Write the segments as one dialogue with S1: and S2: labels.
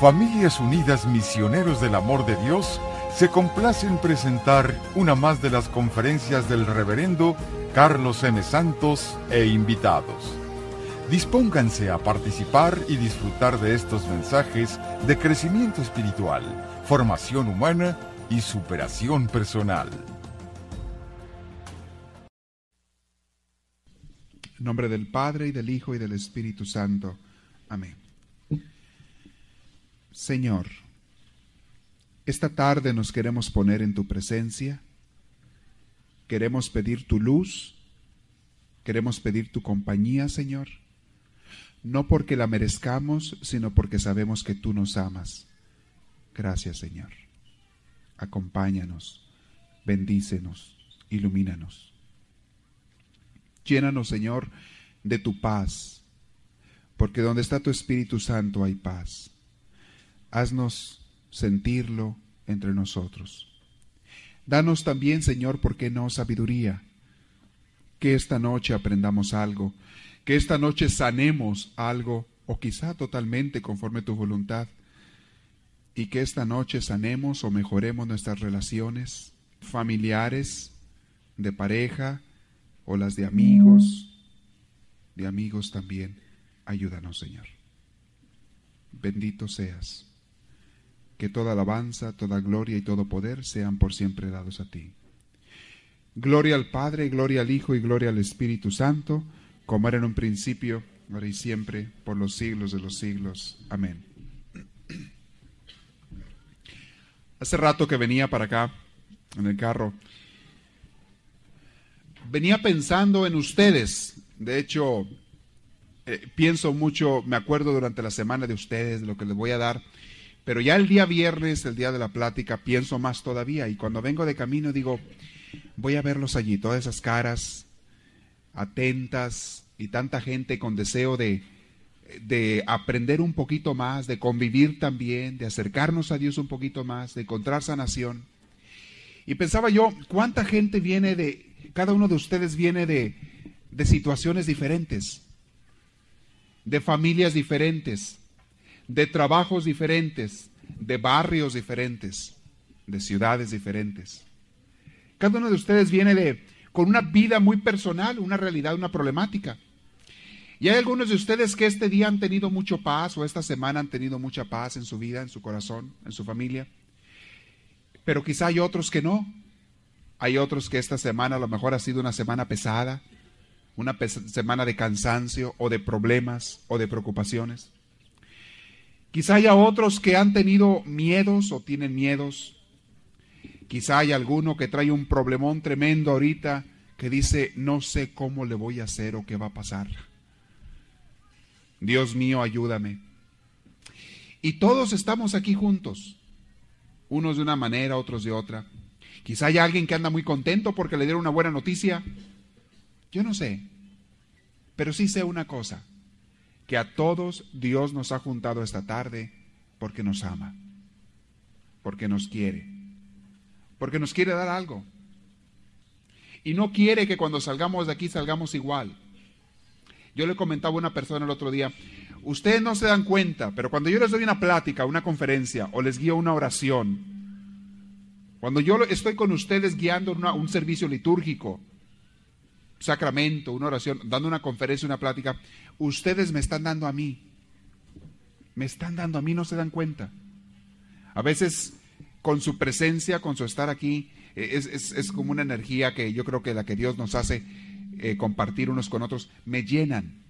S1: Familias Unidas Misioneros del Amor de Dios se complace en presentar una más de las conferencias del reverendo Carlos M. Santos e invitados. Dispónganse a participar y disfrutar de estos mensajes de crecimiento espiritual, formación humana y superación personal.
S2: En nombre del Padre y del Hijo y del Espíritu Santo. Amén. Señor, esta tarde nos queremos poner en tu presencia, queremos pedir tu luz, queremos pedir tu compañía, Señor, no porque la merezcamos, sino porque sabemos que tú nos amas. Gracias, Señor. Acompáñanos, bendícenos, ilumínanos. Llénanos, Señor, de tu paz, porque donde está tu Espíritu Santo hay paz haznos sentirlo entre nosotros. Danos también, Señor, ¿por qué no sabiduría? Que esta noche aprendamos algo, que esta noche sanemos algo, o quizá totalmente conforme tu voluntad, y que esta noche sanemos o mejoremos nuestras relaciones familiares, de pareja, o las de amigos, de amigos también. Ayúdanos, Señor. Bendito seas que toda alabanza, toda gloria y todo poder sean por siempre dados a ti. Gloria al Padre, gloria al Hijo y gloria al Espíritu Santo, como era en un principio, ahora y siempre, por los siglos de los siglos. Amén. Hace rato que venía para acá, en el carro, venía pensando en ustedes. De hecho, eh, pienso mucho, me acuerdo durante la semana de ustedes, de lo que les voy a dar pero ya el día viernes, el día de la plática, pienso más todavía. Y cuando vengo de camino digo, voy a verlos allí, todas esas caras atentas y tanta gente con deseo de, de aprender un poquito más, de convivir también, de acercarnos a Dios un poquito más, de encontrar sanación. Y pensaba yo, ¿cuánta gente viene de, cada uno de ustedes viene de, de situaciones diferentes, de familias diferentes, de trabajos diferentes, de barrios diferentes, de ciudades diferentes. Cada uno de ustedes viene de con una vida muy personal, una realidad, una problemática. Y hay algunos de ustedes que este día han tenido mucho paz o esta semana han tenido mucha paz en su vida, en su corazón, en su familia. Pero quizá hay otros que no. Hay otros que esta semana a lo mejor ha sido una semana pesada, una semana de cansancio o de problemas o de preocupaciones. Quizá haya otros que han tenido miedos o tienen miedos. Quizá haya alguno que trae un problemón tremendo ahorita que dice, no sé cómo le voy a hacer o qué va a pasar. Dios mío, ayúdame. Y todos estamos aquí juntos, unos de una manera, otros de otra. Quizá haya alguien que anda muy contento porque le dieron una buena noticia. Yo no sé, pero sí sé una cosa que a todos Dios nos ha juntado esta tarde porque nos ama, porque nos quiere, porque nos quiere dar algo. Y no quiere que cuando salgamos de aquí salgamos igual. Yo le comentaba a una persona el otro día, ustedes no se dan cuenta, pero cuando yo les doy una plática, una conferencia o les guío una oración, cuando yo estoy con ustedes guiando un servicio litúrgico, sacramento, una oración, dando una conferencia, una plática, ustedes me están dando a mí. Me están dando a mí, no se dan cuenta. A veces con su presencia, con su estar aquí, eh, es, como una energía que yo creo que la que Dios nos hace eh, compartir unos con otros, me llenan.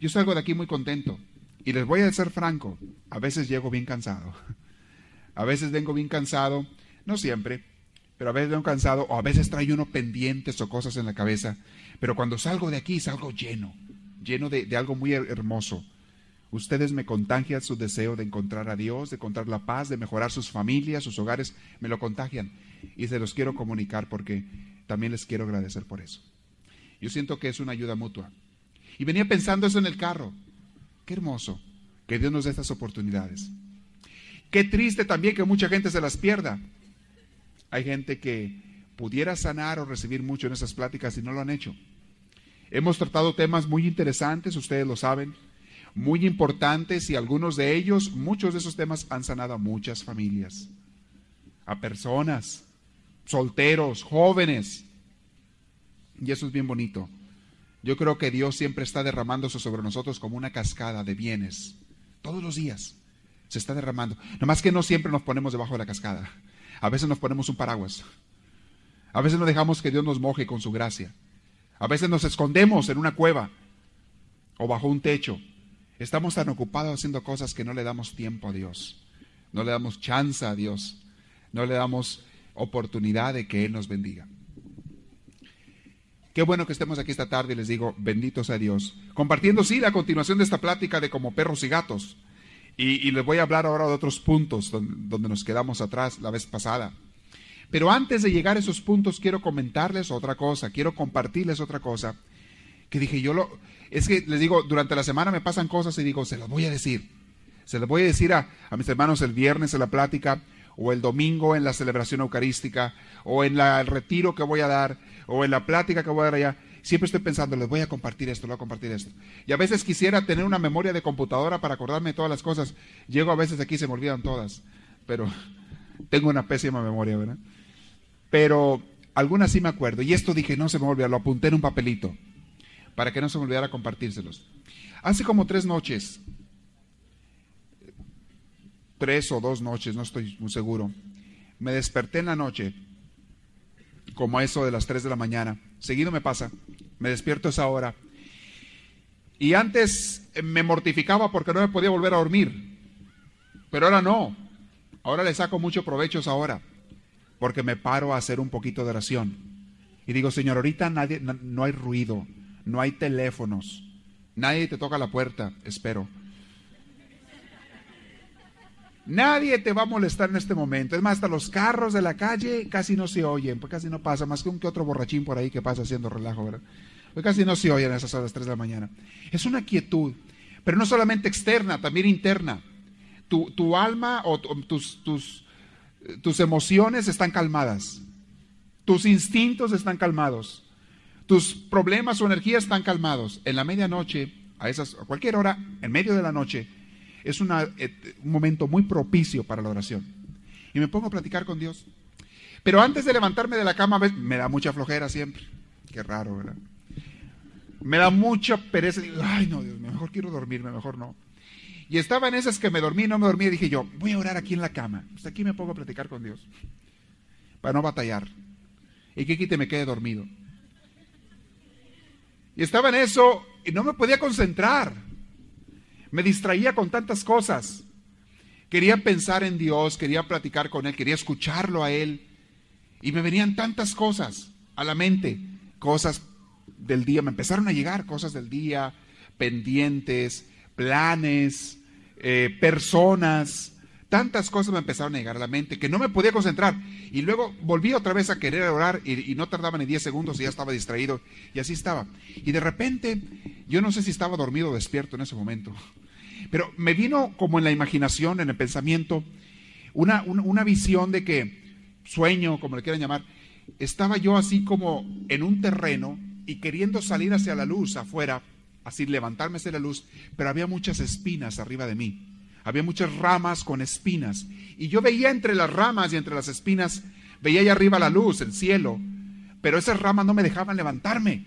S2: Yo salgo de aquí muy contento. Y les voy a ser franco, a veces llego bien cansado. A veces vengo bien cansado, no siempre, pero a veces vengo cansado o a veces traigo uno pendientes o cosas en la cabeza. Pero cuando salgo de aquí salgo lleno, lleno de, algo muy hermoso. Ustedes me contagian su deseo de encontrar a Dios, de encontrar la paz, de mejorar sus familias, sus hogares, me lo contagian. Y se los quiero comunicar porque también les quiero agradecer por eso. Yo siento que es una ayuda mutua. Y venía pensando eso en el carro. Qué hermoso que Dios nos dé estas oportunidades. Qué triste también que mucha gente se las pierda. Hay gente que pudiera sanar o recibir mucho en esas pláticas y no lo han hecho. Hemos tratado temas muy interesantes, ustedes lo saben. muy importantes y algunos de ellos, muchos de esos temas han sanado a muchas familias, a personas, solteros, jóvenes. Y eso es bien bonito. Yo creo que Dios siempre está derramándose sobre nosotros como una cascada de bienes. Todos los días se está derramando. Nomás que no siempre nos ponemos debajo de la cascada. A veces nos ponemos un paraguas. A veces no dejamos que Dios nos moje con su gracia. A veces nos escondemos en una cueva o bajo un techo. Estamos tan ocupados haciendo cosas que no le damos tiempo a Dios. No le damos chance a Dios. No le damos oportunidad de que Él nos bendiga. Qué bueno que estemos aquí esta tarde y les digo, benditos a Dios. Compartiendo, sí, la continuación de esta plática de como perros y gatos. Y, les voy a hablar ahora de otros puntos donde, nos quedamos atrás la vez pasada. Pero antes de llegar a esos puntos, quiero comentarles otra cosa, quiero compartirles otra cosa. Que dije, yo lo. Es que les digo, durante la semana me pasan cosas y digo, se las voy a decir. Se las voy a decir a, a mis hermanos el viernes en la plática, o el domingo en la celebración eucarística, o en el retiro que voy a dar, o en la plática que voy a dar allá. Siempre estoy pensando, les voy a compartir esto, les voy a compartir esto. Y a veces quisiera tener una memoria de computadora para acordarme de todas las cosas. Llego a veces aquí y se me olvidan todas, pero tengo una pésima memoria, ¿verdad? Pero algunas sí me acuerdo. Y esto dije, no se me olvida, lo apunté en un papelito para que no se me olvidara compartírselos. Hace como tres noches, tres o dos noches, no estoy muy seguro, me desperté en la noche, como eso de las tres de la mañana. Seguido me pasa, me despierto esa hora. Y antes me mortificaba porque no me podía volver a dormir. Pero ahora no. Ahora le saco mucho provecho ahora porque me paro a hacer un poquito de oración. Y digo, Señor, ahorita nadie, no, hay ruido, no hay teléfonos, nadie te toca la puerta, espero. Nadie te va a molestar en este momento. Es más, hasta los carros de la calle casi no se oyen, pues casi no pasa, más que un que otro borrachín por ahí que pasa haciendo relajo, ¿verdad? Pues casi no se oyen a esas horas 3 de la mañana. Es una quietud, pero no solamente externa, también interna. Tu, tu alma o tus, tus, tus emociones están calmadas, tus instintos están calmados, tus problemas o energías están calmados. En la medianoche, a, esas, a cualquier hora, en medio de la noche, es eh, un momento muy propicio para la oración. Y me pongo a platicar con Dios. Pero antes de levantarme de la cama, me da mucha flojera siempre. Qué raro, ¿verdad? Me da mucha pereza. Ay, no, Dios, mejor quiero dormirme, mejor no. Y estaba en esas que me dormí, no me dormí, y dije yo, voy a orar aquí en la cama. Pues aquí me pongo a platicar con Dios. Para no batallar. Y que te me quede dormido. Y estaba en eso y no me podía concentrar. Me distraía con tantas cosas. Quería pensar en Dios, quería platicar con Él, quería escucharlo a Él. Y me venían tantas cosas a la mente, cosas del día, me empezaron a llegar cosas del día, pendientes, planes, eh, personas, tantas cosas me empezaron a llegar a la mente que no me podía concentrar. Y luego volví otra vez a querer orar y, no tardaba ni 10 segundos y ya estaba distraído y así estaba. Y de repente, yo no sé si estaba dormido o despierto en ese momento, pero me vino como en la imaginación, en el pensamiento, una, una visión de que, sueño, como le quieran llamar, estaba yo así como en un terreno y queriendo salir hacia la luz afuera así levantarme hacia la luz, pero había muchas espinas arriba de mí. Había muchas ramas con espinas. Y yo veía entre las ramas y entre las espinas, veía allá arriba la luz, el cielo, pero esas ramas no me dejaban levantarme.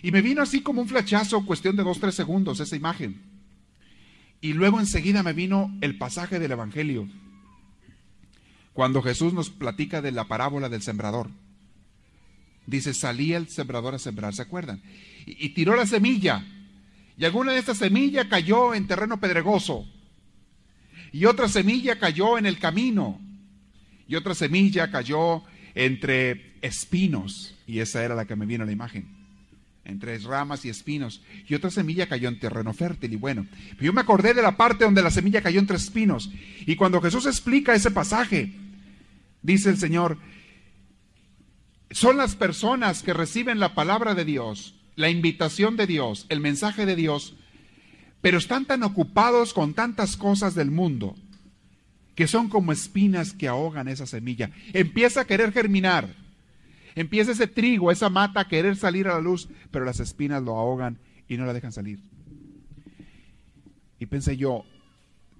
S2: Y me vino así como un flechazo, cuestión de dos, tres segundos, esa imagen. Y luego enseguida me vino el pasaje del Evangelio, cuando Jesús nos platica de la parábola del sembrador. Dice, salía el sembrador a sembrar, ¿se acuerdan? Y, tiró la semilla. Y alguna de estas semillas cayó en terreno pedregoso. Y otra semilla cayó en el camino. Y otra semilla cayó entre espinos. Y esa era la que me vino a la imagen. Entre ramas y espinos. Y otra semilla cayó en terreno fértil. Y bueno, yo me acordé de la parte donde la semilla cayó entre espinos. Y cuando Jesús explica ese pasaje, dice el Señor, son las personas que reciben la palabra de Dios, la invitación de Dios, el mensaje de Dios, pero están tan ocupados con tantas cosas del mundo que son como espinas que ahogan esa semilla. Empieza a querer germinar, empieza ese trigo, esa mata a querer salir a la luz, pero las espinas lo ahogan y no la dejan salir. pensé yo,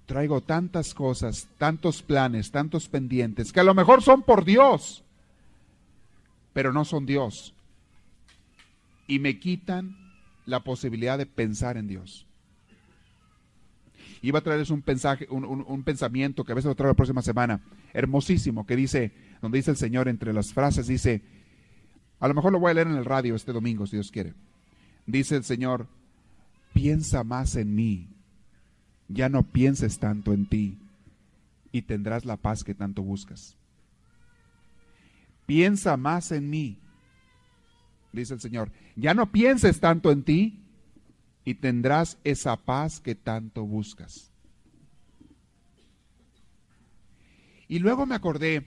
S2: traigo tantas cosas, tantos planes, tantos pendientes, que a lo mejor son por Dios, pero no son Dios. Y me quitan la posibilidad de pensar en Dios. Iba a traerles un, pensaje, un, pensamiento que a veces lo traigo la próxima semana, hermosísimo, que dice, donde dice el Señor entre las frases, dice, a lo mejor lo voy a leer en el radio este domingo, si Dios quiere. Dice el Señor, piensa más en mí, ya no pienses tanto en ti y tendrás la paz que tanto buscas. Piensa más en mí, dice el Señor, ya no pienses tanto en ti y tendrás esa paz que tanto buscas. Y luego me acordé,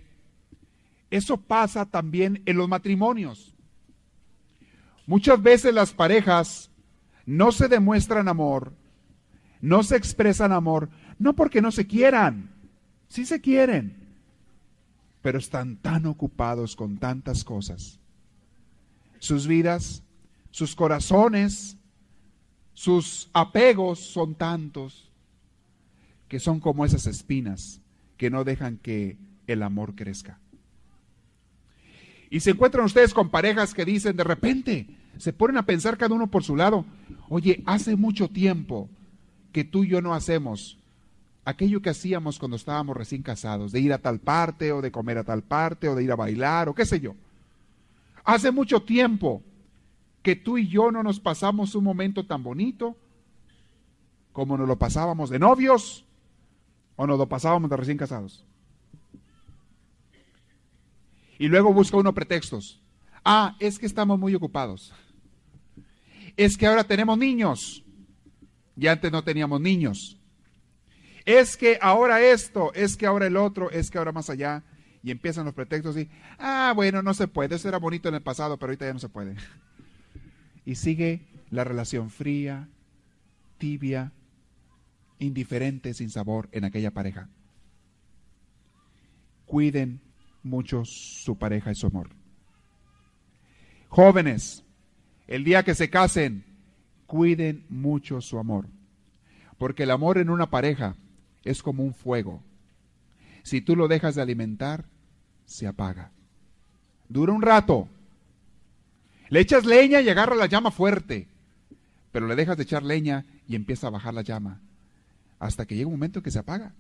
S2: eso pasa también en los matrimonios. Muchas veces las parejas no se demuestran amor, no se expresan amor, no porque no se quieran, sí se quieren, pero están tan ocupados con tantas cosas. Sus vidas, sus corazones, sus apegos son tantos que son como esas espinas que no dejan que el amor crezca. Y se encuentran ustedes con parejas que dicen de repente, se ponen a pensar cada uno por su lado, oye, hace mucho tiempo que tú y yo no hacemos aquello que hacíamos cuando estábamos recién casados, de ir a tal parte o de comer a tal parte o de ir a bailar o qué sé yo. Hace mucho tiempo que tú y yo no nos pasamos un momento tan bonito como nos lo pasábamos de novios o nos lo pasábamos de recién casados. Y luego busca uno pretextos. Ah, es que estamos muy ocupados. Es que ahora tenemos niños. Y antes no teníamos niños. Es que ahora esto, es que ahora el otro, es que ahora más allá. Y empiezan los pretextos y, ah, bueno, no se puede. Eso era bonito en el pasado, pero ahorita ya no se puede y sigue la relación fría, tibia, indiferente, sin sabor en aquella pareja. Cuiden mucho su pareja y su amor. Jóvenes, el día que se casen, cuiden mucho su amor. Porque el amor en una pareja es como un fuego. Si tú lo dejas de alimentar, se apaga. Dura un rato, le echas leña y agarra la llama fuerte, pero le dejas de echar leña y empieza a bajar la llama, hasta que llega un momento en que se apaga.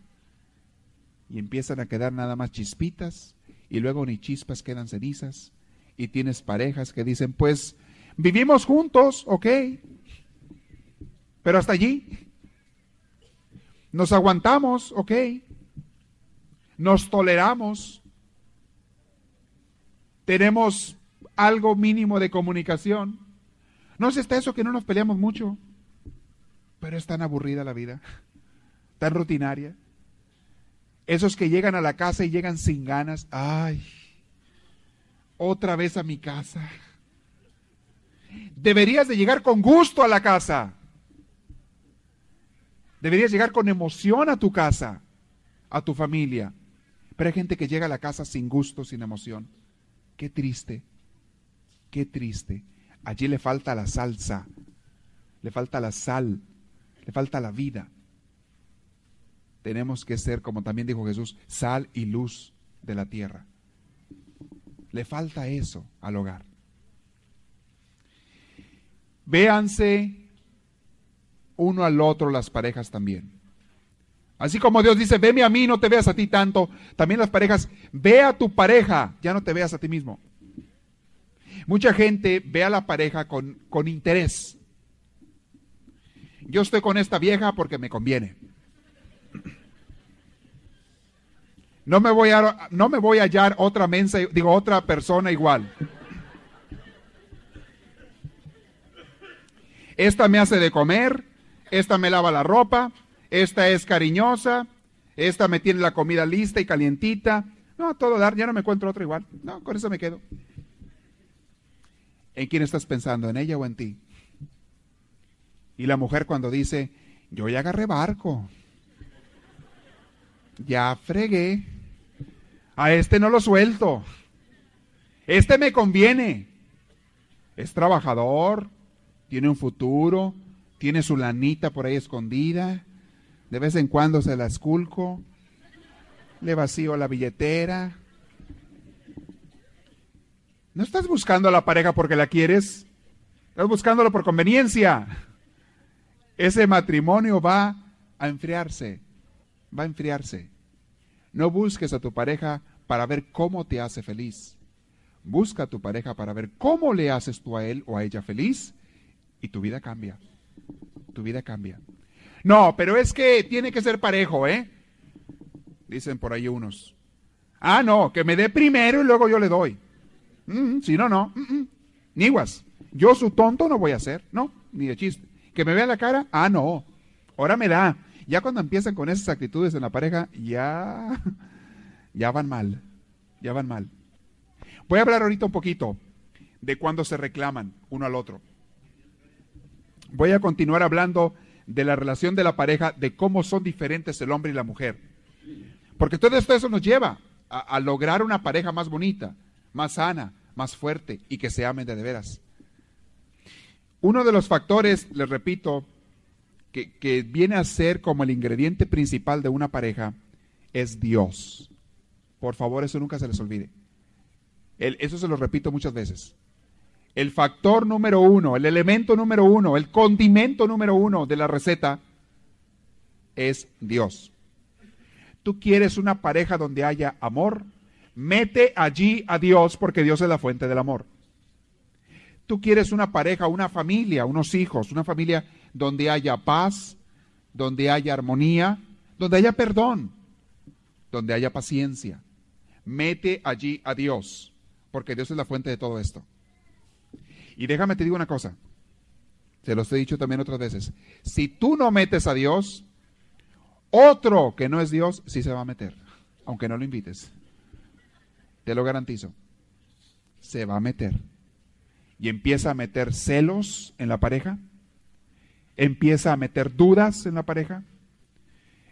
S2: Y empiezan a quedar nada más chispitas, y luego ni chispas quedan cenizas, y tienes parejas que dicen, pues vivimos juntos, ok, pero hasta allí. Nos aguantamos, ok. Nos toleramos. Tenemos algo mínimo de comunicación. No es está eso que no nos peleamos mucho, pero es tan aburrida la vida, tan rutinaria. Esos que llegan a la casa y llegan sin ganas, ay, otra vez a mi casa. Deberías de llegar con gusto a la casa. Deberías llegar con emoción a tu casa, a tu familia. Pero hay gente que llega a la casa sin gusto, sin emoción. Qué triste. Qué triste. Allí le falta la salsa, le falta la sal, le falta la vida. Tenemos que ser, como también dijo Jesús, sal y luz de la tierra. Le falta eso al hogar. Véanse uno al otro las parejas también. Así como Dios dice, veme a mí, no te veas a ti tanto, también las parejas, ve a tu pareja, ya no te veas a ti mismo. Mucha gente ve a la pareja con, con interés. Yo estoy con esta vieja porque me conviene. No me voy a, no me voy a hallar otra mensa, digo, otra persona igual. Esta me hace de comer, esta me lava la ropa, esta es cariñosa, esta me tiene la comida lista y calientita. No, todo dar, ya no me encuentro otra igual. No, con eso me quedo. ¿En quién estás pensando? ¿En ella o en ti? Y la mujer cuando dice, yo ya agarré barco, ya fregué, a este no lo suelto, este me conviene, es trabajador, tiene un futuro, tiene su lanita por ahí escondida, De vez en cuando se la esculco, le vacío la billetera. No estás buscando a la pareja porque la quieres, estás buscándolo por conveniencia. Ese matrimonio va a enfriarse, va a enfriarse. No busques a tu pareja para ver cómo te hace feliz. Busca a tu pareja para ver cómo le haces tú a él o a ella feliz y tu vida cambia. Tu vida cambia. No, pero es que tiene que ser parejo, ¿eh? Dicen por ahí unos. Ah, no, que me dé primero y luego yo le doy. Mm, si no, no. Mm, mm. Niguas. Yo su tonto no voy a ser, no, ni de chiste. Que me vea la cara, ah, no. Ahora me da. Ya cuando empiezan con esas actitudes en la pareja, ya, ya van mal. Ya van mal. Voy a hablar ahorita un poquito de cuando se reclaman uno al otro. Voy a continuar hablando de la relación de la pareja, de cómo son diferentes el hombre y la mujer. Porque todo esto eso nos lleva a, lograr una pareja más bonita, más sana, más fuerte y que se amen de, veras. Uno de los factores, les repito, que, que, viene a ser como el ingrediente principal de una pareja es Dios. Por favor, eso nunca se les olvide eso se lo repito muchas veces. El factor número uno, el elemento número uno, el condimento número uno de la receta es Dios. Tú quieres una pareja donde haya amor, mete allí a Dios porque Dios es la fuente del amor. Tú quieres una pareja, una familia, unos hijos, una familia donde haya paz, donde haya armonía, donde haya perdón, donde haya paciencia. Mete allí a Dios porque Dios es la fuente de todo esto. Y déjame te digo una cosa, se los he dicho también otras veces, si tú no metes a Dios, otro que no es Dios sí se va a meter, aunque no lo invites. Te lo garantizo. Se va a meter. Y empieza a meter celos en la pareja, empieza a meter dudas en la pareja,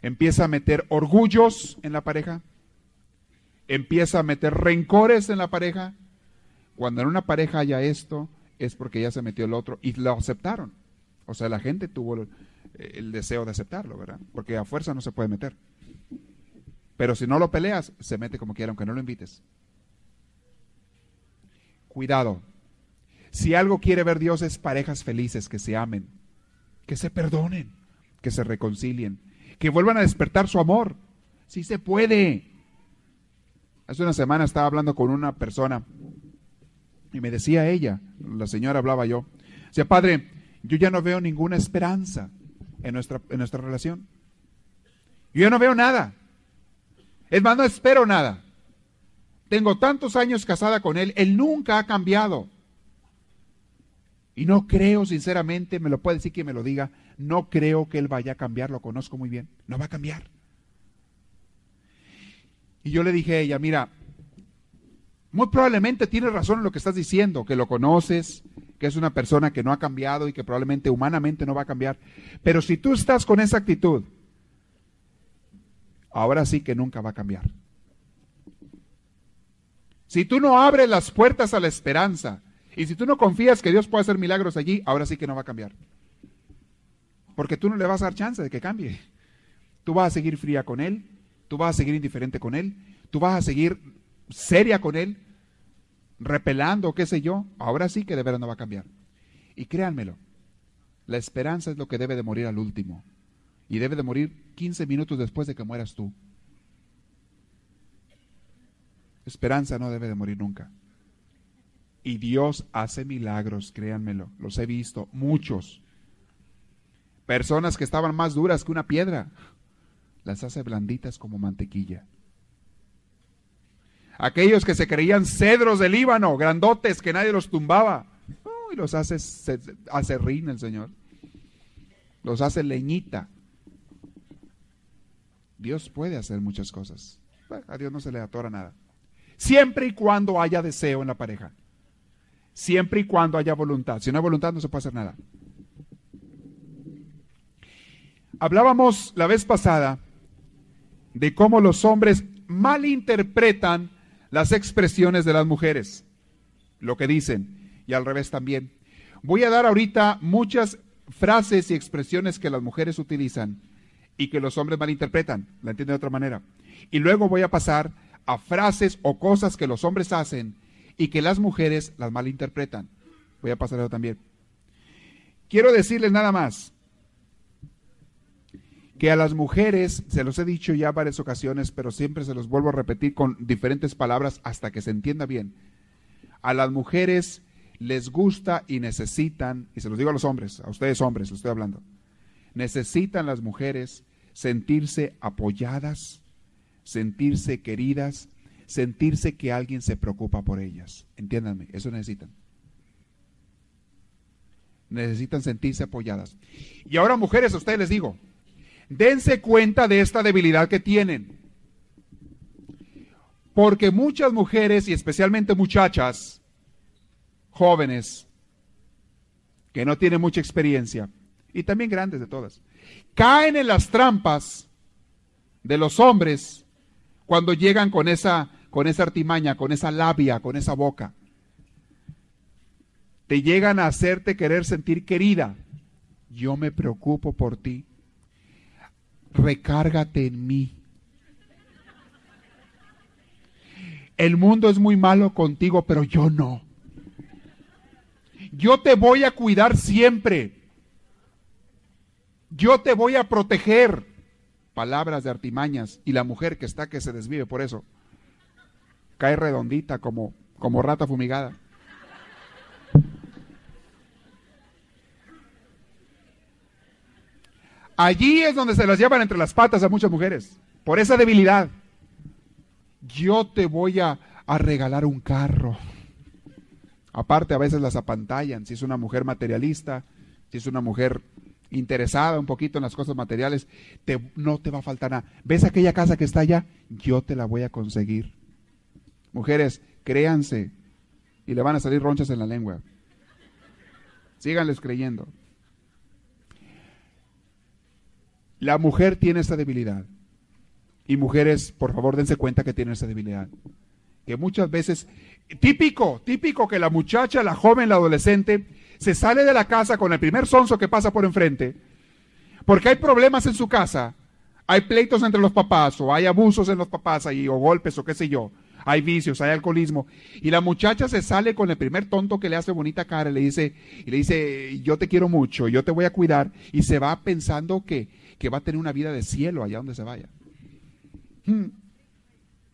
S2: empieza a meter orgullos en la pareja, empieza a meter rencores en la pareja. Cuando en una pareja haya esto, es porque ya se metió el otro y lo aceptaron. O sea, la gente tuvo el, deseo de aceptarlo, ¿verdad? Porque a fuerza no se puede meter. Pero si no lo peleas, se mete como quiera, aunque no lo invites. Cuidado. Si algo quiere ver Dios es parejas felices que se amen, que se perdonen, que se reconcilien, que vuelvan a despertar su amor. Si se puede. Hace una semana estaba hablando con una persona y me decía ella, la señora hablaba yo, decía, padre, yo ya no veo ninguna esperanza en nuestra, en nuestra relación. Yo ya no veo nada. Es más, no espero nada. Tengo tantos años casada con él, él nunca ha cambiado. Y no creo, sinceramente, me lo puede decir que me lo diga, no creo que él vaya a cambiar, lo conozco muy bien, no va a cambiar. Y yo le dije a ella, mira, muy probablemente tienes razón en lo que estás diciendo, que lo conoces, que es una persona que no ha cambiado y que probablemente humanamente no va a cambiar. Pero si tú estás con esa actitud, ahora sí que nunca va a cambiar. Si tú no abres las puertas a la esperanza y si tú no confías que Dios puede hacer milagros allí, ahora sí que no va a cambiar. Porque tú no le vas a dar chance de que cambie. Tú vas a seguir fría con Él, tú vas a seguir indiferente con él, tú vas a seguir seria con él, repelando, qué sé yo, ahora sí que de veras no va a cambiar. Y créanmelo, la esperanza es lo que debe de morir al último. Y debe de morir 15 minutos después de que mueras tú. Esperanza no debe de morir nunca. Y Dios hace milagros, créanmelo. Los he visto, muchos. Personas que estaban más duras que una piedra las hace blanditas como mantequilla. Aquellos que se creían cedros del Líbano, grandotes, que nadie los tumbaba, y los hace acerrín el Señor. Los hace leñita. Dios puede hacer muchas cosas. a Dios no se le atora nada. Siempre y cuando haya deseo en la pareja. Siempre y cuando haya voluntad. Si no hay voluntad no se puede hacer nada. Hablábamos la vez pasada de cómo los hombres malinterpretan las expresiones de las mujeres, lo que dicen, y al revés también. Voy a dar ahorita muchas frases y expresiones que las mujeres utilizan y que los hombres malinterpretan, la entienden de otra manera. Y luego voy a pasar a frases o cosas que los hombres hacen y que las mujeres las malinterpretan. Voy a pasar eso también. Quiero decirles nada más que a las mujeres, se los he dicho ya varias ocasiones, pero siempre se los vuelvo a repetir con diferentes palabras hasta que se entienda bien. A las mujeres les gusta y necesitan, y se los digo a los hombres, a ustedes hombres, les estoy hablando, necesitan las mujeres sentirse apoyadas, sentirse queridas, sentirse que alguien se preocupa por ellas. Entiéndanme, eso necesitan. Necesitan sentirse apoyadas. Y ahora mujeres, a ustedes les digo, dense cuenta de esta debilidad que tienen. Porque muchas mujeres y especialmente muchachas jóvenes que no tienen mucha experiencia y también grandes de todas, caen en las trampas de los hombres cuando llegan con esa con esa artimaña, con esa labia, con esa boca. Te llegan a hacerte querer sentir querida. Yo me preocupo por ti. Recárgate en mí. El mundo es muy malo contigo, pero yo no. Yo te voy a cuidar siempre. Yo te voy a proteger. Palabras de artimañas. Y la mujer que está que se desvive por eso cae redondita como, como rata fumigada. Allí es donde se las llevan entre las patas a muchas mujeres, por esa debilidad. Yo te voy a, regalar un carro. Aparte, a veces las apantallan, si es una mujer materialista, si es una mujer interesada un poquito en las cosas materiales, te, no te va a faltar nada. ¿Ves aquella casa que está allá? Yo te la voy a conseguir. Mujeres, créanse y le van a salir ronchas en la lengua. Síganles creyendo. La mujer tiene esta debilidad. Y mujeres, por favor, dense cuenta que tienen esa debilidad. Que muchas veces, típico, típico que la muchacha, la joven, la adolescente, se sale de la casa con el primer sonso que pasa por enfrente, porque hay problemas en su casa, hay pleitos entre los papás, o hay abusos en los papás, ahí, o golpes, o qué sé yo hay vicios, hay alcoholismo. Y la muchacha se sale con el primer tonto que le hace bonita cara y le dice, y le dice, yo te quiero mucho, yo te voy a cuidar, y se va pensando que, que va a tener una vida de cielo allá donde se vaya. Hmm.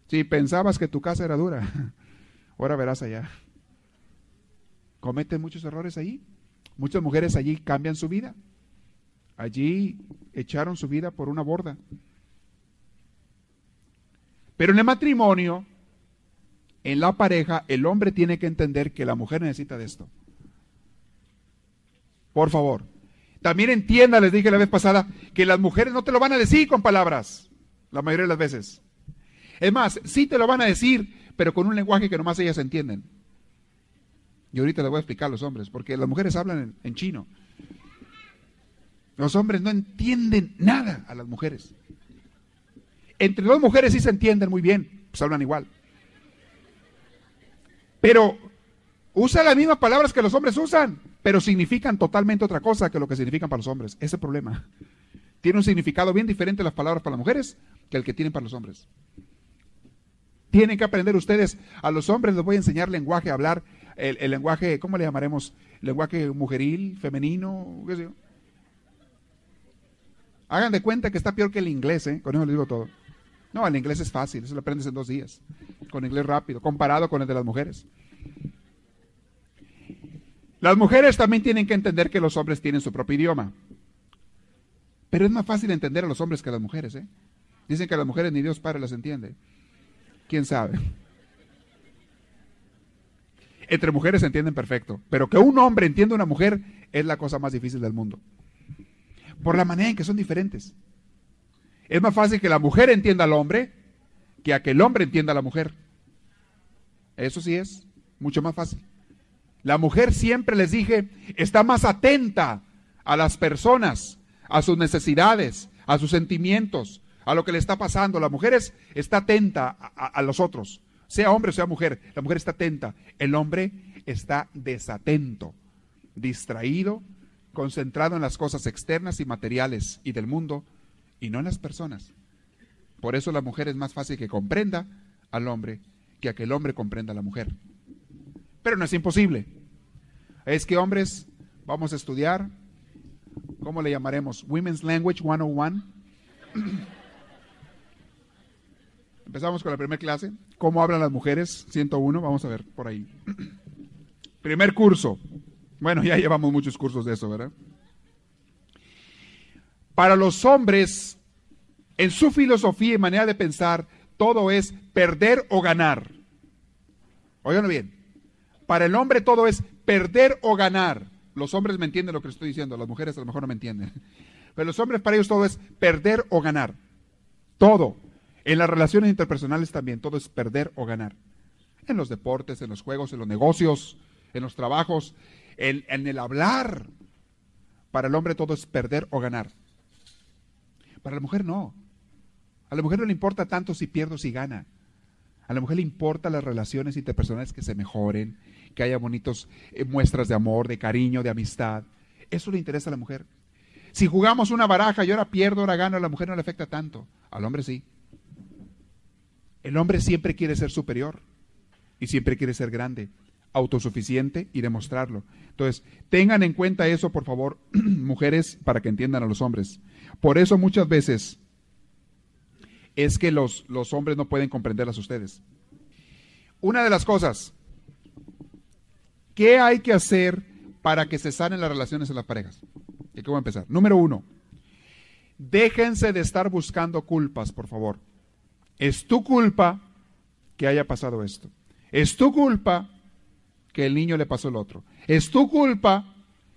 S2: Si pensabas que tu casa era dura, ahora verás allá. Cometen muchos errores allí. Muchas mujeres allí cambian su vida. Allí echaron su vida por una borda. Pero en el matrimonio en la pareja, el hombre tiene que entender que la mujer necesita de esto. Por favor. También entienda, les dije la vez pasada, que las mujeres no te lo van a decir con palabras, la mayoría de las veces. Es más, sí te lo van a decir, pero con un lenguaje que nomás ellas entienden. Y ahorita les voy a explicar a los hombres, porque las mujeres hablan en, en chino. Los hombres no entienden nada a las mujeres. Entre dos mujeres sí se entienden muy bien, pues hablan igual. Pero usa las mismas palabras que los hombres usan, pero significan totalmente otra cosa que lo que significan para los hombres. Ese problema. Tiene un significado bien diferente las palabras para las mujeres que el que tienen para los hombres. Tienen que aprender ustedes, a los hombres les voy a enseñar lenguaje, a hablar el, lenguaje, ¿cómo le llamaremos? Lenguaje mujeril, femenino, qué sé yo. Hagan de cuenta que está peor que el inglés, ¿eh? con eso les digo todo. No, el inglés es fácil, eso lo aprendes en dos días, con inglés rápido, comparado con el de las mujeres. Las mujeres también tienen que entender que los hombres tienen su propio idioma. Pero es más fácil entender a los hombres que a las mujeres, ¿eh? Dicen que a las mujeres ni Dios Padre las entiende. ¿Quién sabe? Entre mujeres se entienden perfecto, pero que un hombre entienda a una mujer es la cosa más difícil del mundo. Por la manera en que son diferentes. Es más fácil que la mujer entienda al hombre que a que el hombre entienda a la mujer. Eso sí es mucho más fácil. La mujer siempre les dije, está más atenta a las personas, a sus necesidades, a sus sentimientos, a lo que le está pasando. La mujer está atenta a, a los otros, sea hombre o sea mujer. La mujer está atenta. El hombre está desatento, distraído, concentrado en las cosas externas y materiales y del mundo y no en las personas. Por eso la mujer es más fácil que comprenda al hombre que a que el hombre comprenda a la mujer. Pero no es imposible. Es que hombres, vamos a estudiar, ¿cómo le llamaremos? Women's Language 101. Empezamos con la primera clase. ¿Cómo hablan las mujeres? 101, vamos a ver por ahí. Primer curso. Bueno, ya llevamos muchos cursos de eso, ¿verdad? Para los hombres, en su filosofía y manera de pensar, todo es perder o ganar. Oigan bien. Para el hombre todo es perder o ganar. Los hombres me entienden lo que estoy diciendo, las mujeres a lo mejor no me entienden. Pero los hombres para ellos todo es perder o ganar. Todo. En las relaciones interpersonales también, todo es perder o ganar. En los deportes, en los juegos, en los negocios, en los trabajos, en, el hablar. Para el hombre todo es perder o ganar. Para la mujer no. A la mujer no le importa tanto si pierdo o si gana. A la mujer le importa las relaciones interpersonales que se mejoren, que haya bonitos eh, muestras de amor, de cariño, de amistad. Eso le interesa a la mujer. Si jugamos una baraja y ahora pierdo, ahora gano, a la mujer no le afecta tanto. Al hombre sí. El hombre siempre quiere ser superior y siempre quiere ser grande, autosuficiente y demostrarlo. Entonces, tengan en cuenta eso, por favor, mujeres, para que entiendan a los hombres. Por eso muchas veces es que los, los hombres no pueden comprenderlas ustedes. Una de las cosas, ¿qué hay que hacer para que se sanen las relaciones en las parejas? ¿Y qué voy a empezar? Número uno, déjense de estar buscando culpas, por favor. Es tu culpa que haya pasado esto. Es tu culpa que el niño le pasó el otro. Es tu culpa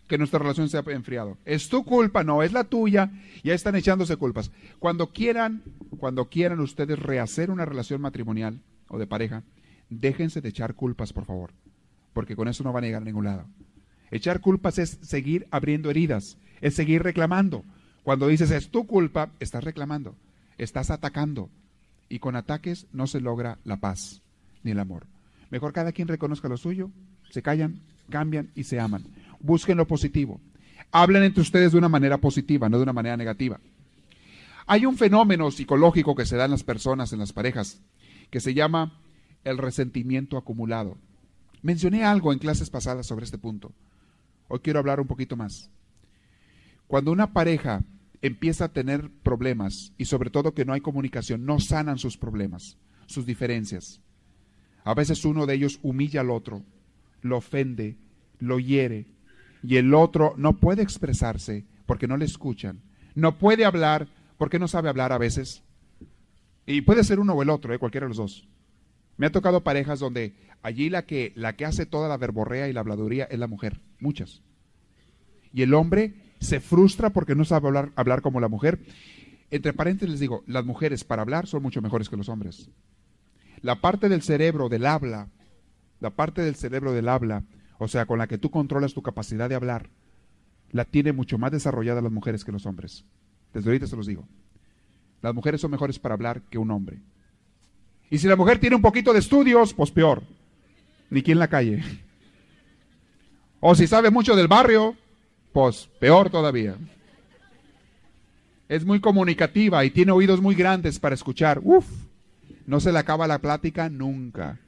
S2: que nuestra relación se ha enfriado. Es tu culpa, no, es la tuya. Ya están echándose culpas. Cuando quieran, cuando quieran ustedes rehacer una relación matrimonial o de pareja, déjense de echar culpas, por favor, porque con eso no van a llegar a ningún lado. Echar culpas es seguir abriendo heridas, es seguir reclamando. Cuando dices es tu culpa, estás reclamando, estás atacando, y con ataques no se logra la paz ni el amor. Mejor cada quien reconozca lo suyo, se callan, cambian y se aman. Busquen lo positivo. Hablen entre ustedes de una manera positiva, no de una manera negativa. Hay un fenómeno psicológico que se da en las personas, en las parejas, que se llama el resentimiento acumulado. Mencioné algo en clases pasadas sobre este punto. Hoy quiero hablar un poquito más. Cuando una pareja empieza a tener problemas y sobre todo que no hay comunicación, no sanan sus problemas, sus diferencias. A veces uno de ellos humilla al otro, lo ofende, lo hiere y el otro no puede expresarse porque no le escuchan, no puede hablar porque no sabe hablar a veces. Y puede ser uno o el otro, ¿eh? cualquiera de los dos. Me ha tocado parejas donde allí la que, la que hace toda la verborrea y la habladuría es la mujer, muchas. Y el hombre se frustra porque no sabe hablar, hablar como la mujer. Entre paréntesis les digo, las mujeres para hablar son mucho mejores que los hombres. La parte del cerebro del habla, la parte del cerebro del habla, o sea, con la que tú controlas tu capacidad de hablar, la tiene mucho más desarrollada las mujeres que los hombres. Desde ahorita se los digo. Las mujeres son mejores para hablar que un hombre. Y si la mujer tiene un poquito de estudios, pues peor. Ni quien en la calle. O si sabe mucho del barrio, pues peor todavía. Es muy comunicativa y tiene oídos muy grandes para escuchar. Uf, no se le acaba la plática nunca.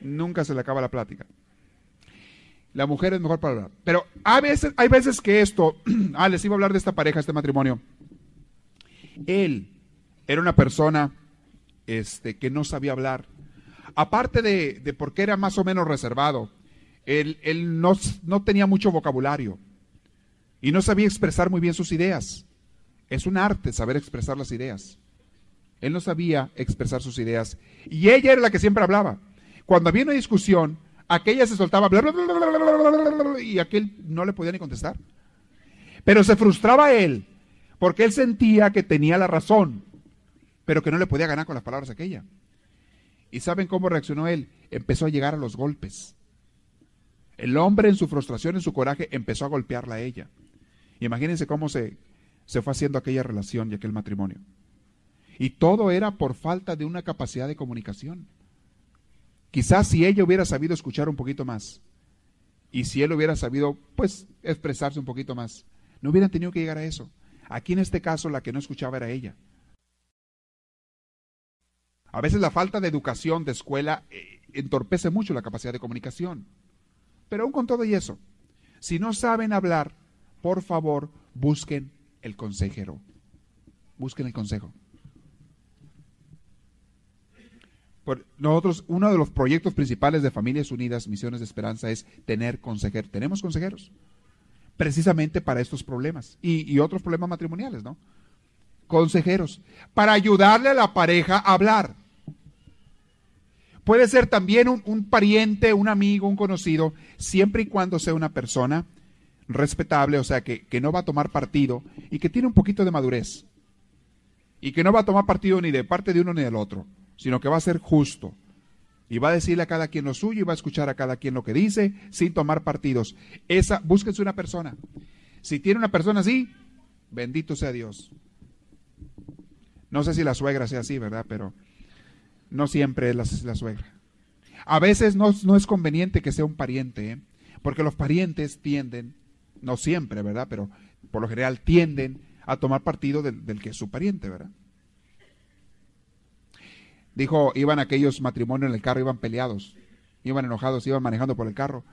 S2: Nunca se le acaba la plática. La mujer es mejor para hablar. Pero hay veces, hay veces que esto, ah, les iba a hablar de esta pareja, este matrimonio. Él era una persona este, que no sabía hablar. Aparte de, de porque era más o menos reservado, él, él no, no tenía mucho vocabulario y no sabía expresar muy bien sus ideas. Es un arte saber expresar las ideas. Él no sabía expresar sus ideas y ella era la que siempre hablaba. Cuando había una discusión, aquella se soltaba y aquel no le podía ni contestar. Pero se frustraba él porque él sentía que tenía la razón, pero que no le podía ganar con las palabras aquella. ¿Y saben cómo reaccionó él? Empezó a llegar a los golpes. El hombre en su frustración, en su coraje, empezó a golpearla a ella. Imagínense cómo se, se fue haciendo aquella relación y aquel matrimonio. Y todo era por falta de una capacidad de comunicación. Quizás si ella hubiera sabido escuchar un poquito más y si él hubiera sabido, pues, expresarse un poquito más, no hubieran tenido que llegar a eso. Aquí en este caso la que no escuchaba era ella. A veces la falta de educación de escuela eh, entorpece mucho la capacidad de comunicación. Pero aún con todo y eso, si no saben hablar, por favor, busquen el consejero. Busquen el consejo. Por nosotros, uno de los proyectos principales de Familias Unidas, Misiones de Esperanza, es tener consejeros. Tenemos consejeros, precisamente para estos problemas y, y otros problemas matrimoniales, ¿no? Consejeros, para ayudarle a la pareja a hablar. Puede ser también un, pariente, un amigo, un conocido, siempre y cuando sea una persona respetable, o sea, que, que no va a tomar partido y que tiene un poquito de madurez. Y que no va a tomar partido ni de parte de uno ni del otro, sino que va a ser justo. Y va a decirle a cada quien lo suyo y va a escuchar a cada quien lo que dice sin tomar partidos. Esa, búsquense una persona. Si tiene una persona así, bendito sea Dios. No sé si la suegra sea así, ¿verdad? Pero no siempre es la, suegra. A veces no, es conveniente que sea un pariente, ¿eh? porque los parientes tienden, no siempre, ¿verdad? Pero por lo general tienden a tomar partido del, del que es su pariente, ¿verdad? Dijo, iban aquellos matrimonios en el carro, iban peleados, iban enojados, iban manejando por el carro,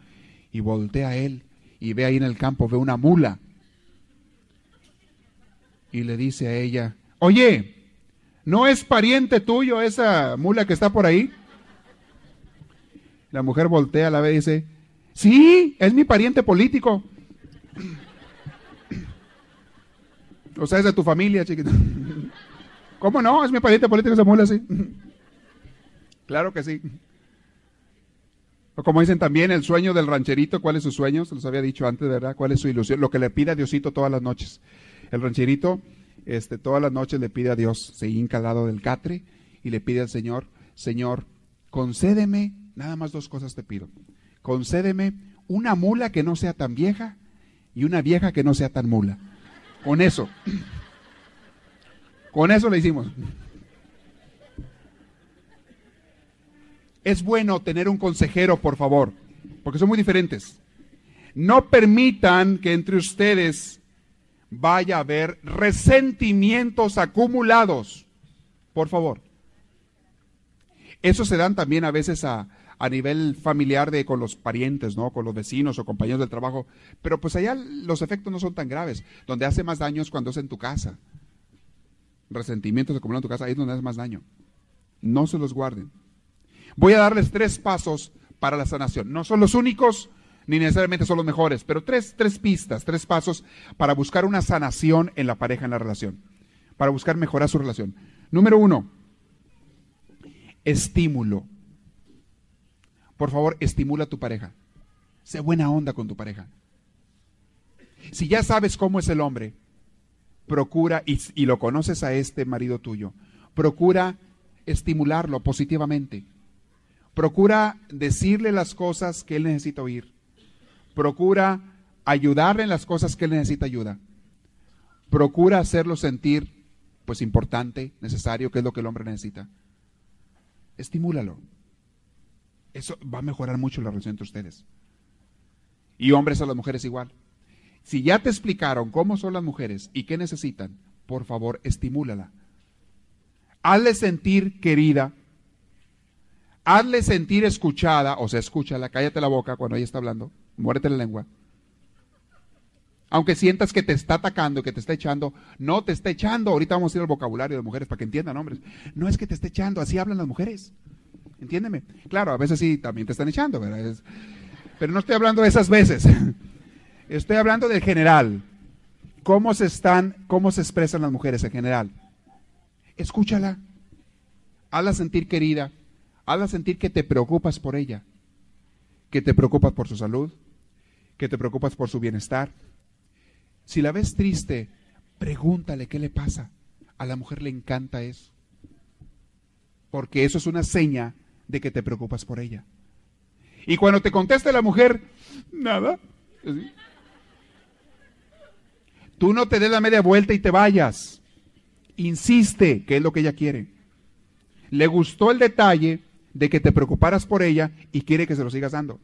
S2: y voltea a él y ve ahí en el campo, ve una mula, y le dice a ella, oye, ¿No es pariente tuyo esa mula que está por ahí? La mujer voltea la vez y dice, sí, es mi pariente político. O sea, es de tu familia, chiquita. ¿Cómo no? Es mi pariente político esa mula, sí. Claro que sí. O como dicen también, el sueño del rancherito, ¿cuál es su sueño? Se los había dicho antes, ¿verdad? ¿Cuál es su ilusión? Lo que le pide a Diosito todas las noches. El rancherito este, todas las noches le pide a Dios, se hinca al lado del catre y le pide al Señor, Señor, concédeme, nada más dos cosas te pido, concédeme una mula que no sea tan vieja y una vieja que no sea tan mula. Con eso, con eso le hicimos. Es bueno tener un consejero, por favor, porque son muy diferentes. No permitan que entre ustedes vaya a haber resentimientos acumulados. Por favor. Eso se dan también a veces a, a nivel familiar de con los parientes, ¿no? Con los vecinos o compañeros del trabajo. Pero pues allá los efectos no son tan graves. Donde hace más daño es cuando es en tu casa. Resentimientos acumulados en tu casa, ahí es donde hace más daño. No se los guarden. Voy a darles tres pasos para la sanación. No son los únicos, ni necesariamente son los mejores, pero tres, tres pistas, tres pasos para buscar una sanación en la pareja, en la relación, para buscar mejorar su relación. Número uno, estímulo. Por favor, estimula a tu pareja. Sé buena onda con tu pareja. Si ya sabes cómo es el hombre, procura, y, y lo conoces a este marido tuyo, procura estimularlo positivamente. Procura decirle las cosas que él necesita oír procura ayudarle en las cosas que él necesita ayuda. Procura hacerlo sentir, pues, importante, necesario, que es lo que el hombre necesita. Estimúlalo. Eso va a mejorar mucho la relación entre ustedes. Y hombres a las mujeres igual. Si ya te explicaron cómo son las mujeres y qué necesitan, por favor, estimúlala. Hazle sentir querida. Hazle sentir escuchada, o sea, escúchala, cállate la boca cuando ella está hablando muérete la lengua. Aunque sientas que te está atacando, que te está echando, no te está echando. Ahorita vamos a ir al vocabulario de mujeres para que entiendan, hombres. No es que te esté echando, así hablan las mujeres. Entiéndeme. Claro, a veces sí también te están echando, ¿verdad? pero no estoy hablando de esas veces. Estoy hablando del general. ¿Cómo se están, cómo se expresan las mujeres en general? Escúchala. Hazla sentir querida. Hazla sentir que te preocupas por ella que te preocupas por su salud, que te preocupas por su bienestar. Si la ves triste, pregúntale qué le pasa. A la mujer le encanta eso. Porque eso es una seña de que te preocupas por ella. Y cuando te conteste la mujer, nada. Tú no te des la media vuelta y te vayas. Insiste, que es lo que ella quiere. Le gustó el detalle, de que te preocuparas por ella y quiere que se lo sigas dando.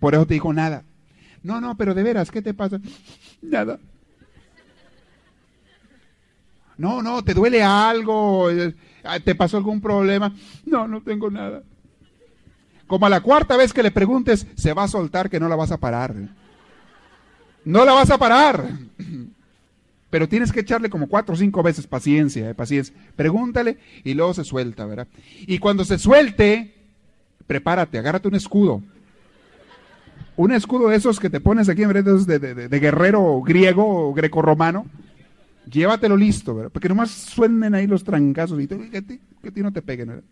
S2: Por eso te dijo nada. No, no, pero de veras, ¿qué te pasa? Nada. No, no, te duele algo, eh, te pasó algún problema. No, no tengo nada. Como a la cuarta vez que le preguntes, se va a soltar que no la vas a parar. No la vas a parar. Pero tienes que echarle como cuatro o cinco veces paciencia, eh, paciencia. Pregúntale y luego se suelta, ¿verdad? Y cuando se suelte, prepárate, agárrate un escudo. Un escudo de esos que te pones aquí en vez de, de, de, guerrero griego o greco-romano. Llévatelo listo, ¿verdad? Porque nomás suenen ahí los trancazos y que, que a ti no te peguen, ¿verdad?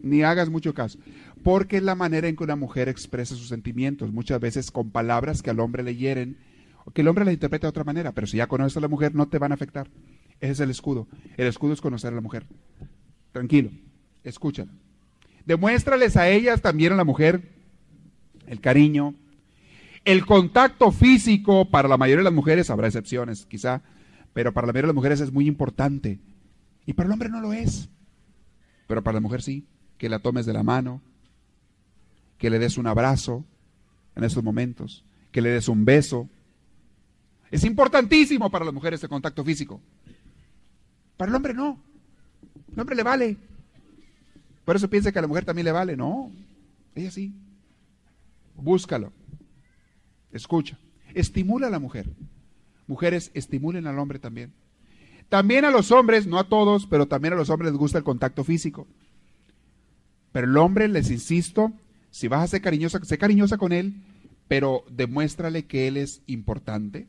S2: Ni hagas mucho caso. Porque es la manera en que una mujer expresa sus sentimientos, muchas veces con palabras que al hombre le hieren que el hombre la interprete de otra manera, pero si ya conoces a la mujer no te van a afectar. Ese es el escudo. El escudo es conocer a la mujer. Tranquilo, escúchala. Demuéstrales a ellas también a la mujer el cariño, el contacto físico para la mayoría de las mujeres, habrá excepciones quizá, pero para la mayoría de las mujeres es muy importante. Y para el hombre no lo es, pero para la mujer sí, que la tomes de la mano, que le des un abrazo en esos momentos, que le des un beso, es importantísimo para las mujeres el contacto físico. Para el hombre no. El hombre le vale. Por eso piensa que a la mujer también le vale. No, ella sí. Búscalo. Escucha. Estimula a la mujer. Mujeres, estimulen al hombre también. También a los hombres, no a todos, pero también a los hombres les gusta el contacto físico. Pero el hombre, les insisto, si vas a ser cariñosa, sé cariñosa con él, pero demuéstrale que él es importante,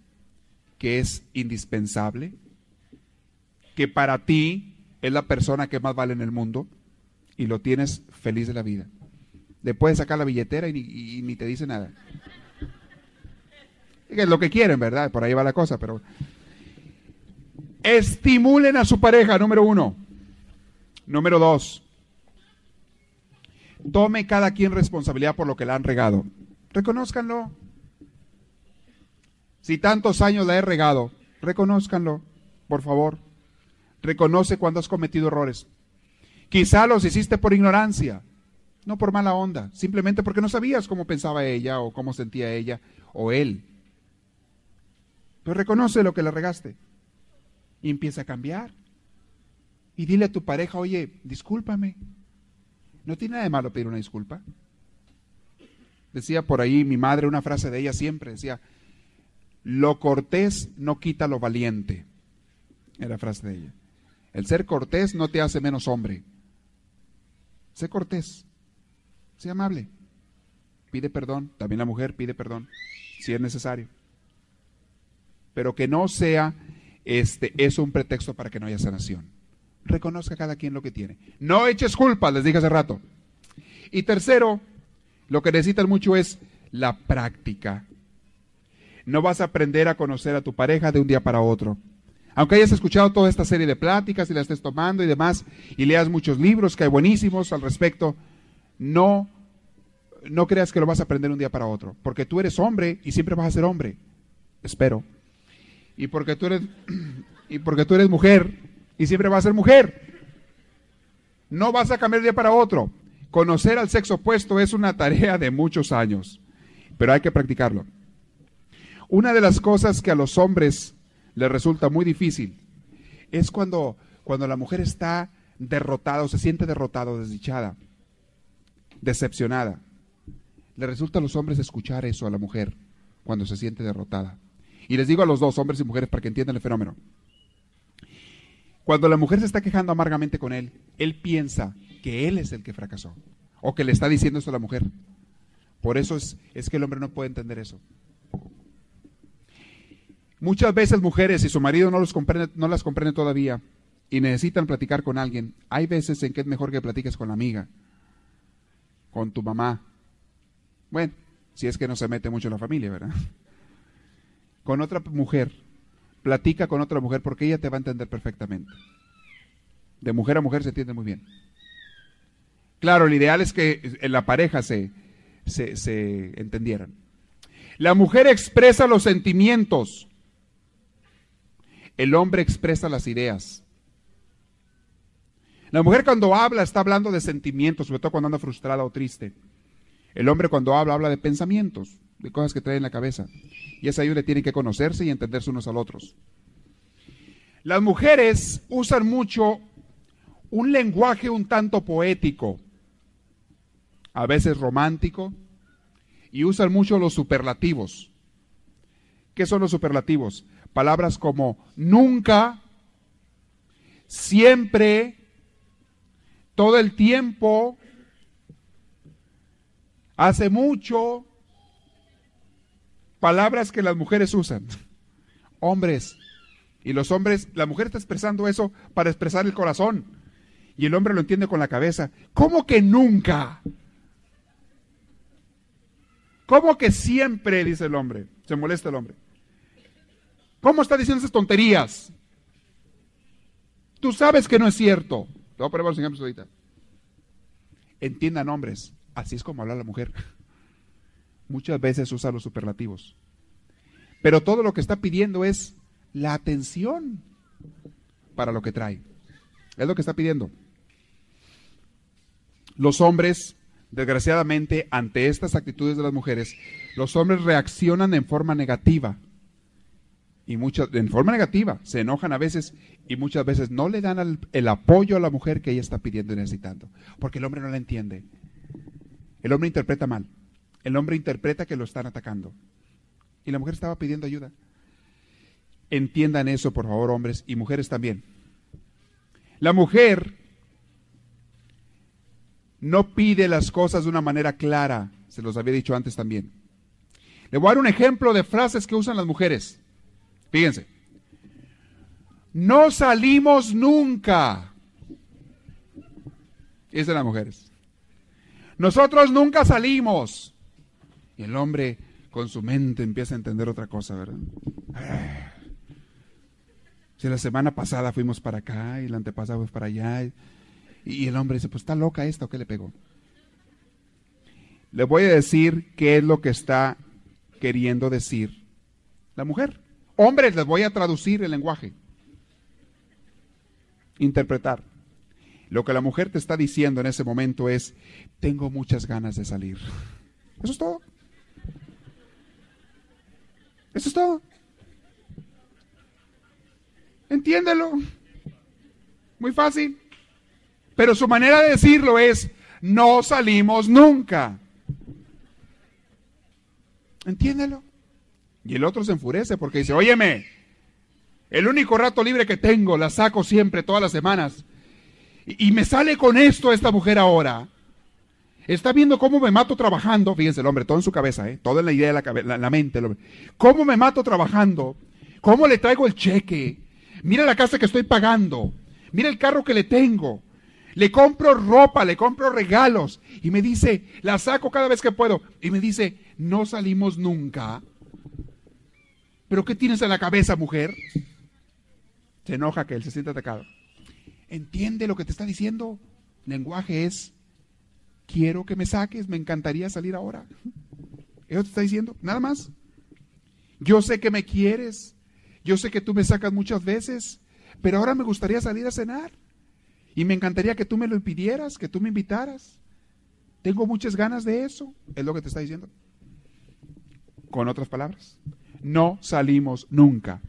S2: que es indispensable, que para ti es la persona que más vale en el mundo y lo tienes feliz de la vida. Le puedes sacar la billetera y ni, te dice nada. Es lo que quieren, ¿verdad? Por ahí va la cosa, pero... Estimulen a su pareja, número uno. Número dos. Tome cada quien responsabilidad por lo que le han regado. Reconózcanlo. Si tantos años la he regado, reconózcanlo, por favor. Reconoce cuando has cometido errores. Quizá los hiciste por ignorancia, no por mala onda, simplemente porque no sabías cómo pensaba ella o cómo sentía ella o él. Pero reconoce lo que le regaste y empieza a cambiar. Y dile a tu pareja, oye, discúlpame. No tiene nada de malo pedir una disculpa. Decía por ahí mi madre una frase de ella siempre, decía, lo cortés no quita lo valiente. Era frase de ella. El ser cortés no te hace menos hombre. Sé cortés. Sé amable. Pide perdón. También la mujer pide perdón, si es necesario. Pero que no sea este, eso un pretexto para que no haya sanación. Reconozca cada quien lo que tiene. No eches culpa, les dije hace rato. Y tercero, lo que necesitan mucho es la práctica no vas a aprender a conocer a tu pareja de un día para otro. Aunque hayas escuchado toda esta serie de pláticas y la estés tomando y demás, y leas muchos libros que hay buenísimos al respecto, no, no creas que lo vas a aprender un día para otro, porque tú eres hombre y siempre vas a ser hombre, espero. Y porque tú eres, y porque tú eres mujer y siempre vas a ser mujer. No vas a cambiar de día para otro. Conocer al sexo opuesto es una tarea de muchos años, pero hay que practicarlo. Una de las cosas que a los hombres les resulta muy difícil es cuando, cuando la mujer está derrotada o se siente derrotada desdichada, decepcionada. Le resulta a los hombres escuchar eso a la mujer cuando se siente derrotada. Y les digo a los dos, hombres y mujeres, para que entiendan el fenómeno. Cuando la mujer se está quejando amargamente con él, él piensa que él es el que fracasó o que le está diciendo eso a la mujer. Por eso es, es que el hombre no puede entender eso. Muchas veces mujeres, y su marido no, los comprende, no las comprende todavía y necesitan platicar con alguien, hay veces en que es mejor que platiques con la amiga, con tu mamá. Bueno, si es que no se mete mucho en la familia, ¿verdad? Con otra mujer, platica con otra mujer porque ella te va a entender perfectamente. De mujer a mujer se entiende muy bien. Claro, el ideal es que en la pareja se, se entendieran. La mujer expresa los sentimientos el hombre expresa las ideas. La mujer cuando habla está hablando de sentimientos, sobre todo cuando anda frustrada o triste. El hombre cuando habla habla de pensamientos, de cosas que trae en la cabeza. Y es ahí donde tienen que conocerse y entenderse unos al otros. Las mujeres usan mucho un lenguaje un tanto poético, a veces romántico, y usan mucho los superlativos. ¿Qué son los superlativos? Palabras como nunca, siempre, todo el tiempo, hace mucho, palabras que las mujeres usan. Hombres. Y los hombres, la mujer está expresando eso para expresar el corazón. Y el hombre lo entiende con la cabeza. ¿Cómo que nunca? ¿Cómo que siempre? Dice el hombre. Se molesta el hombre. ¿Cómo está diciendo esas tonterías? Tú sabes que no es cierto. Te voy a poner los ejemplos ahorita. Entiendan hombres. Así es como habla la mujer. Muchas veces usa los superlativos. Pero todo lo que está pidiendo es la atención para lo que trae. Es lo que está pidiendo. Los hombres, desgraciadamente, ante estas actitudes de las mujeres, los hombres reaccionan en forma negativa. Y muchas, en forma negativa, se enojan a veces y muchas veces no le dan el, apoyo a la mujer que ella está pidiendo y necesitando. Porque el hombre no la entiende. El hombre interpreta mal. El hombre interpreta que lo están atacando. Y la mujer estaba pidiendo ayuda. Entiendan eso, por favor, hombres y mujeres también. La mujer no pide las cosas de una manera clara, se los había dicho antes también. Le voy a dar un ejemplo de frases que usan las mujeres. Fíjense. No salimos nunca. Es de las mujeres. Nosotros nunca salimos. Y el hombre con su mente empieza a entender otra cosa, ¿verdad? Si la semana pasada fuimos para acá y la antepasada fue para allá. Y, el hombre dice, pues está loca esta o qué le pegó. Le voy a decir qué es lo que está queriendo decir la mujer. Hombres, les voy a traducir el lenguaje. Interpretar. Lo que la mujer te está diciendo en ese momento es, tengo muchas ganas de salir. Eso es todo. Eso es todo. Entiéndelo. Muy fácil. Pero su manera de decirlo es, no salimos nunca. Entiéndelo. Y el otro se enfurece porque dice, óyeme, el único rato libre que tengo la saco siempre, todas las semanas. Y, me sale con esto esta mujer ahora. Está viendo cómo me mato trabajando. Fíjense, el hombre, todo en su cabeza, ¿eh? todo en la idea de la, la, mente. ¿Cómo me mato trabajando? ¿Cómo le traigo el cheque? Mira la casa que estoy pagando. Mira el carro que le tengo. Le compro ropa, le compro regalos. Y me dice, la saco cada vez que puedo. Y me dice, no salimos nunca. ¿Pero qué tienes en la cabeza, mujer? Se enoja que él se siente atacado. Entiende lo que te está diciendo. Lenguaje es, quiero que me saques, me encantaría salir ahora. Eso te está diciendo, nada más. Yo sé que me quieres, yo sé que tú me sacas muchas veces, pero ahora me gustaría salir a cenar. Y me encantaría que tú me lo impidieras, que tú me invitaras. Tengo muchas ganas de eso, es lo que te está diciendo. Con otras palabras, no salimos nunca.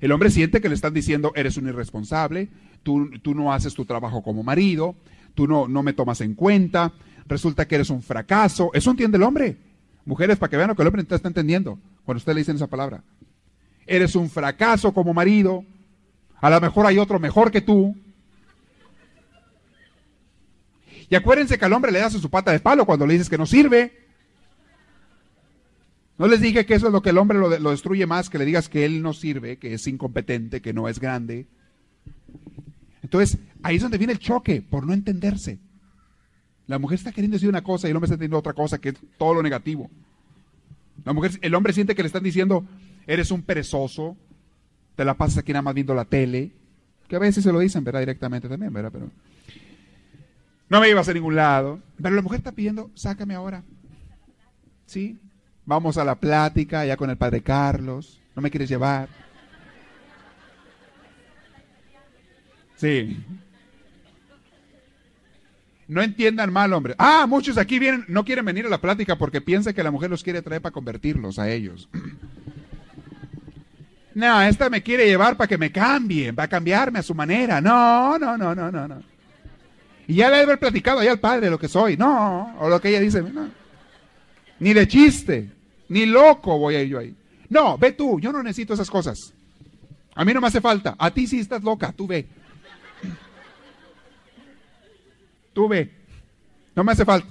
S2: El hombre siente que le están diciendo, eres un irresponsable, tú, tú no haces tu trabajo como marido, tú no, no me tomas en cuenta, resulta que eres un fracaso. Eso entiende el hombre. Mujeres, para que vean lo que el hombre está entendiendo cuando usted le dicen esa palabra. Eres un fracaso como marido, a lo mejor hay otro mejor que tú. Y acuérdense que al hombre le das su pata de palo cuando le dices que no sirve. No les dije que eso es lo que el hombre lo, destruye más, que le digas que él no sirve, que es incompetente, que no es grande. Entonces, ahí es donde viene el choque, por no entenderse. La mujer está queriendo decir una cosa y el hombre está diciendo otra cosa, que es todo lo negativo. La mujer, el hombre siente que le están diciendo, eres un perezoso, te la pasas aquí nada más viendo la tele, que a veces se lo dicen, ¿verdad? Directamente también, ¿verdad? Pero no me ibas a ningún lado. Pero la mujer está pidiendo, sácame ahora. ¿Sí? Vamos a la plática ya con el padre Carlos. ¿No me quieres llevar? Sí. No entiendan mal, hombre. Ah, muchos aquí vienen, no quieren venir a la plática porque piensan que la mujer los quiere traer para convertirlos a ellos. No, esta me quiere llevar para que me cambie, va a cambiarme a su manera. No, no, no, no, no, no. Y ya le debe haber platicado allá al padre lo que soy. No, o lo que ella dice. Ni de chiste, ni loco voy a ir yo ahí. No, ve tú, yo no necesito esas cosas. A mí no me hace falta. A ti sí estás loca, tú ve. Tú ve. No me hace falta.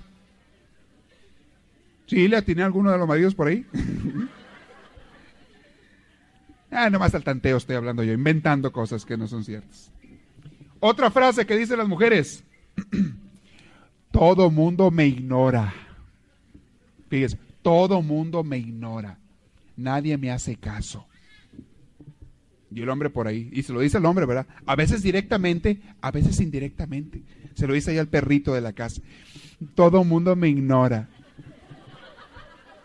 S2: ¿Sí le atiné a alguno de los maridos por ahí? ah, nomás al tanteo estoy hablando yo, inventando cosas que no son ciertas. Otra frase que dicen las mujeres. todo mundo me ignora. Fíjese, todo mundo me ignora. Nadie me hace caso. Y el hombre por ahí. Y se lo dice el hombre, ¿verdad? A veces directamente, a veces indirectamente. Se lo dice ahí al perrito de la casa. Todo mundo me ignora.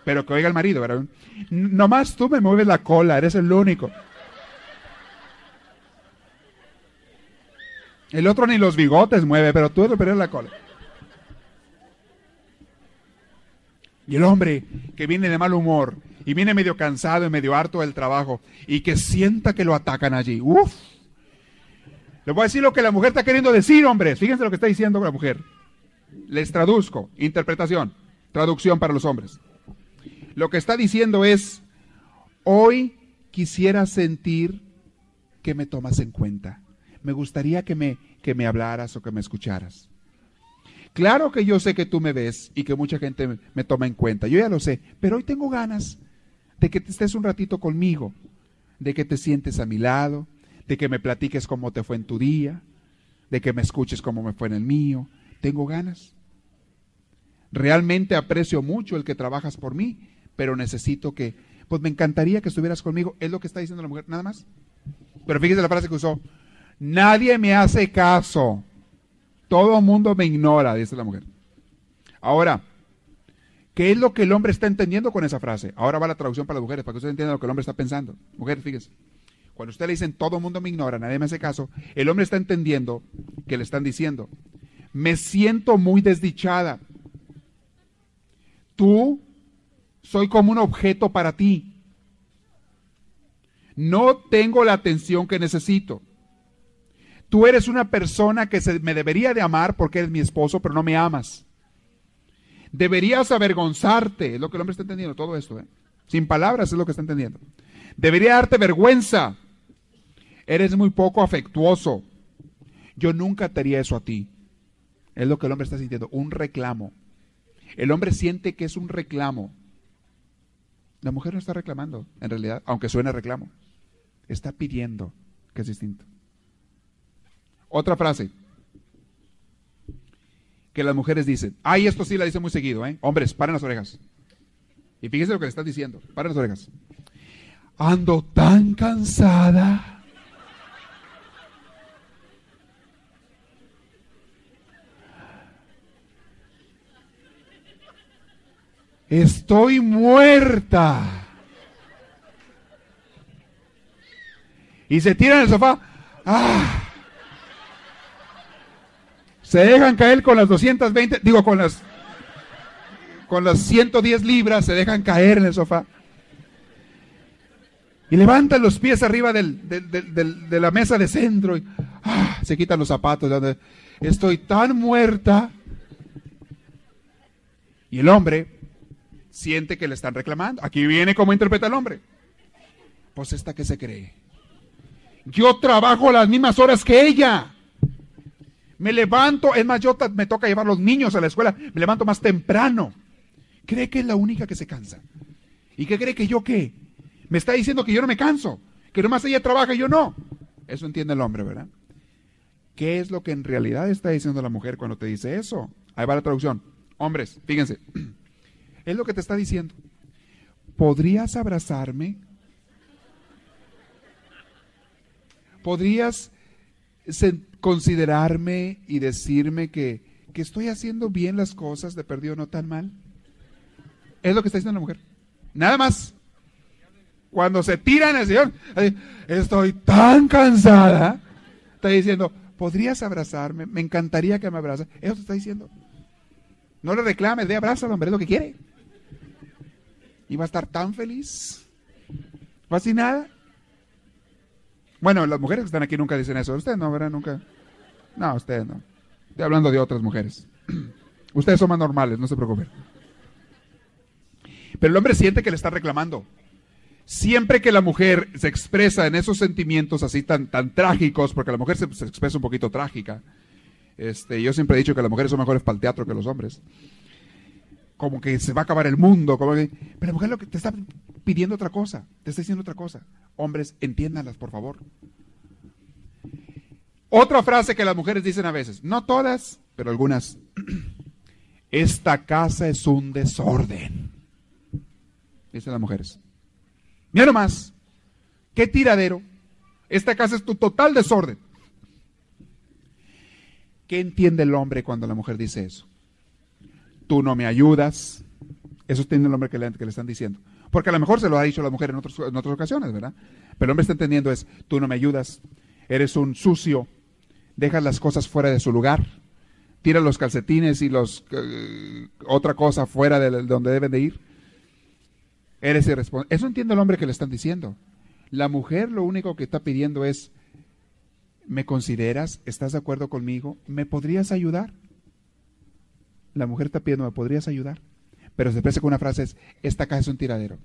S2: Pero que oiga el marido, ¿verdad? Nomás tú me mueves la cola, eres el único. El otro ni los bigotes mueve, pero tú eres la cola. Y el hombre que viene de mal humor y viene medio cansado y medio harto del trabajo y que sienta que lo atacan allí. Uf. Le voy a decir lo que la mujer está queriendo decir, hombres. Fíjense lo que está diciendo la mujer. Les traduzco. Interpretación. Traducción para los hombres. Lo que está diciendo es, hoy quisiera sentir que me tomas en cuenta. Me gustaría que me, que me hablaras o que me escucharas. Claro que yo sé que tú me ves y que mucha gente me, toma en cuenta, yo ya lo sé, pero hoy tengo ganas de que te estés un ratito conmigo, de que te sientes a mi lado, de que me platiques cómo te fue en tu día, de que me escuches cómo me fue en el mío. Tengo ganas. Realmente aprecio mucho el que trabajas por mí, pero necesito que, pues me encantaría que estuvieras conmigo. Es lo que está diciendo la mujer, nada más. Pero fíjese la frase que usó. Nadie me hace caso. Todo el mundo me ignora, dice la mujer. Ahora, ¿qué es lo que el hombre está entendiendo con esa frase? Ahora va la traducción para las mujeres, para que ustedes entiendan lo que el hombre está pensando. Mujeres, fíjense. Cuando usted le dicen todo el mundo me ignora, nadie me hace caso, el hombre está entendiendo que le están diciendo, me siento muy desdichada. Tú soy como un objeto para ti. No tengo la atención que necesito. Tú eres una persona que se, me debería de amar porque eres mi esposo, pero no me amas. Deberías avergonzarte, es lo que el hombre está entendiendo, todo esto. ¿eh? Sin palabras es lo que está entendiendo. Debería darte vergüenza. Eres muy poco afectuoso. Yo nunca te haría eso a ti. Es lo que el hombre está sintiendo, un reclamo. El hombre siente que es un reclamo. La mujer no está reclamando, en realidad, aunque suene reclamo. Está pidiendo, que es distinto. Otra frase que las mujeres dicen. Ay, esto sí la dicen muy seguido, ¿eh? Hombres, paren las orejas. Y fíjense lo que le están diciendo. Paren las orejas. Ando tan cansada. Estoy muerta. Y se tira en el sofá. ¡Ah! Se dejan caer con las 220, digo, con las, con las 110 libras, se dejan caer en el sofá. Y levantan los pies arriba de la mesa de centro y ah, se quitan los zapatos. Estoy tan muerta. Y el hombre siente que le están reclamando. Aquí viene cómo interpreta el hombre. Pues esta que se cree. Yo trabajo las mismas horas que ella. Me levanto, es más, yo me toca llevar los niños a la escuela, me levanto más temprano. Cree que es la única que se cansa. ¿Y qué cree que yo qué? Me está diciendo que yo no me canso, que nomás ella trabaja y yo no. Eso entiende el hombre, ¿verdad? ¿Qué es lo que en realidad está diciendo la mujer cuando te dice eso? Ahí va la traducción. Hombres, fíjense. Es lo que te está diciendo. ¿Podrías abrazarme? ¿Podrías considerarme y decirme que, estoy haciendo bien las cosas, de perdido no tan mal. Es lo que está diciendo la mujer. Nada más. Cuando se tira en el Señor, estoy tan cansada. Está diciendo, ¿podrías abrazarme? Me encantaría que me abrazas. Eso te está diciendo. No le reclames, de abrazo hombre, es lo que quiere. Y va a estar tan feliz. Fascinada. Bueno, las mujeres que están aquí nunca dicen eso. Usted no, ¿verdad? Nunca. No, usted no. Estoy hablando de otras mujeres. Ustedes son más normales, no se preocupen. Pero el hombre siente que le está reclamando. Siempre que la mujer se expresa en esos sentimientos así tan, tan trágicos, porque la mujer se, se expresa un poquito trágica, este, yo siempre he dicho que las mujeres son mejores para el teatro que los hombres. Como que se va a acabar el mundo. Como pero la mujer lo que te está pidiendo otra cosa, te está diciendo otra cosa. Hombres, entiéndanlas, por favor. Otra frase que las mujeres dicen a veces, no todas, pero algunas. Esta casa es un desorden. Dicen las mujeres. Mira nomás, qué tiradero. Esta casa es tu total desorden. ¿Qué entiende el hombre cuando la mujer dice eso? Tú no me ayudas. Eso entiende el hombre que le, que le están diciendo. Porque a lo mejor se lo ha dicho la mujer en, en otras ocasiones, ¿verdad? Pero el hombre está entendiendo es, tú no me ayudas, eres un sucio, dejas las cosas fuera de su lugar, tira los calcetines y los uh, otra cosa fuera de donde deben de ir. Eres irresponsable. Eso entiende el hombre que le están diciendo. La mujer lo único que está pidiendo es, ¿Me consideras? ¿Estás de acuerdo conmigo? ¿Me podrías ayudar? La mujer está pidiendo, ¿me podrías ayudar? Pero se expresa con una frase, es, esta casa es un tiradero.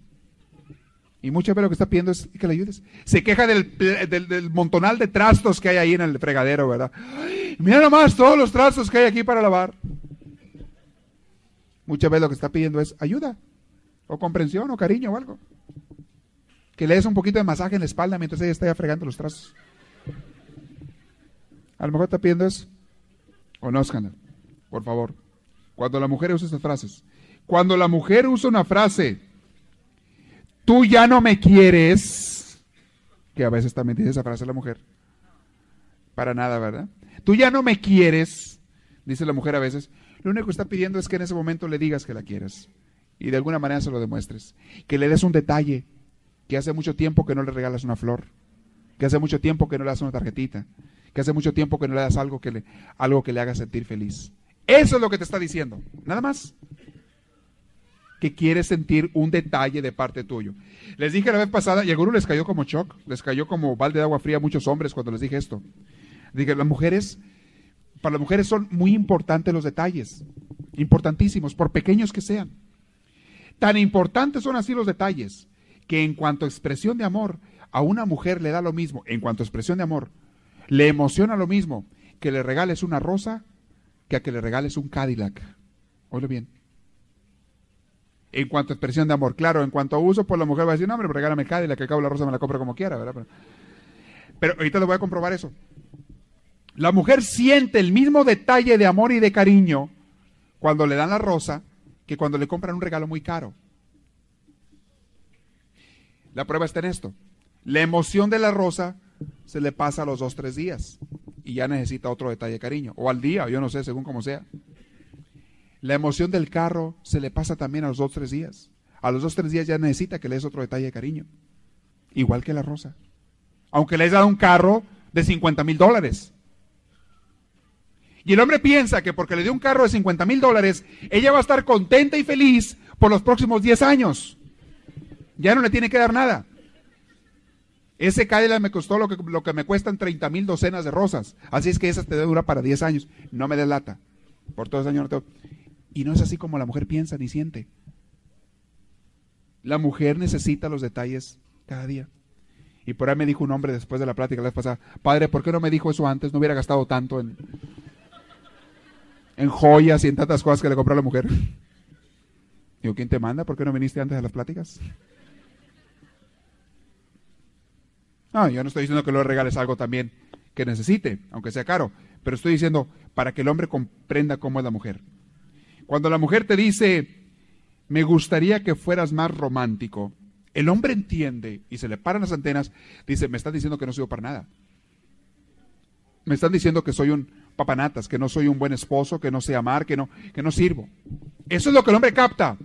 S2: Y muchas veces lo que está pidiendo es que le ayudes. Se queja del, del, montonal de trastos que hay ahí en el fregadero, ¿verdad? mira nomás todos los trastos que hay aquí para lavar. Muchas veces lo que está pidiendo es ayuda, o comprensión, o cariño, o algo. Que le des un poquito de masaje en la espalda mientras ella está ya fregando los trastos. A lo mejor está pidiendo eso. Conózcanla, por favor. Cuando la mujer usa estas frases. Cuando la mujer usa una frase, tú ya no me quieres, que a veces también dice esa frase la mujer. Para nada, ¿verdad? Tú ya no me quieres, dice la mujer a veces. Lo único que está pidiendo es que en ese momento le digas que la quieres. Y de alguna manera se lo demuestres. Que le des un detalle. Que hace mucho tiempo que no le regalas una flor. Que hace mucho tiempo que no le das una tarjetita que hace mucho tiempo que no le das algo que le, algo que le haga sentir feliz. Eso es lo que te está diciendo, nada más. Que quiere sentir un detalle de parte tuyo. Les dije la vez pasada, y a algunos les cayó como shock, les cayó como balde de agua fría a muchos hombres cuando les dije esto. Dije, las mujeres, para las mujeres son muy importantes los detalles, importantísimos, por pequeños que sean. Tan importantes son así los detalles, que en cuanto a expresión de amor, a una mujer le da lo mismo, en cuanto a expresión de amor, le emociona lo mismo que le regales una rosa que a que le regales un Cadillac. Oye bien. En cuanto a expresión de amor, claro, en cuanto a uso, pues la mujer va a decir, no, hombre, regálame el Cadillac, que acabo la rosa me la compro como quiera, ¿verdad? Pero, ahorita le voy a comprobar eso. La mujer siente el mismo detalle de amor y de cariño cuando le dan la rosa que cuando le compran un regalo muy caro. La prueba está en esto. La emoción de la rosa se le pasa a los dos, tres días y ya necesita otro detalle de cariño. O al día, yo no sé, según como sea. La emoción del carro se le pasa también a los dos, tres días. A los dos, tres días ya necesita que le des otro detalle de cariño. Igual que la rosa. Aunque le hayas dado un carro de 50 mil dólares. Y el hombre piensa que porque le dio un carro de 50 mil dólares, ella va a estar contenta y feliz por los próximos 10 años. Ya no le tiene que dar nada. Ese Cadillac me costó lo que, lo que me cuestan 30 mil docenas de rosas. Así es que esa te dura para 10 años. No me delata. Por todos años no Y no es así como la mujer piensa ni siente. La mujer necesita los detalles cada día. Y por ahí me dijo un hombre después de la plática la vez pasada, padre, ¿por qué no me dijo eso antes? No hubiera gastado tanto en, en joyas y en tantas cosas que le compró a la mujer. Digo, ¿quién te manda? ¿Por qué no viniste antes de las pláticas? No, yo no estoy diciendo que le regales algo también que necesite, aunque sea caro, pero estoy diciendo para que el hombre comprenda cómo es la mujer. Cuando la mujer te dice, me gustaría que fueras más romántico, el hombre entiende y se le paran las antenas, dice, me están diciendo que no sirvo para nada. Me están diciendo que soy un papanatas, que no soy un buen esposo, que no sé amar, que no, que no sirvo. Eso es lo que el hombre capta.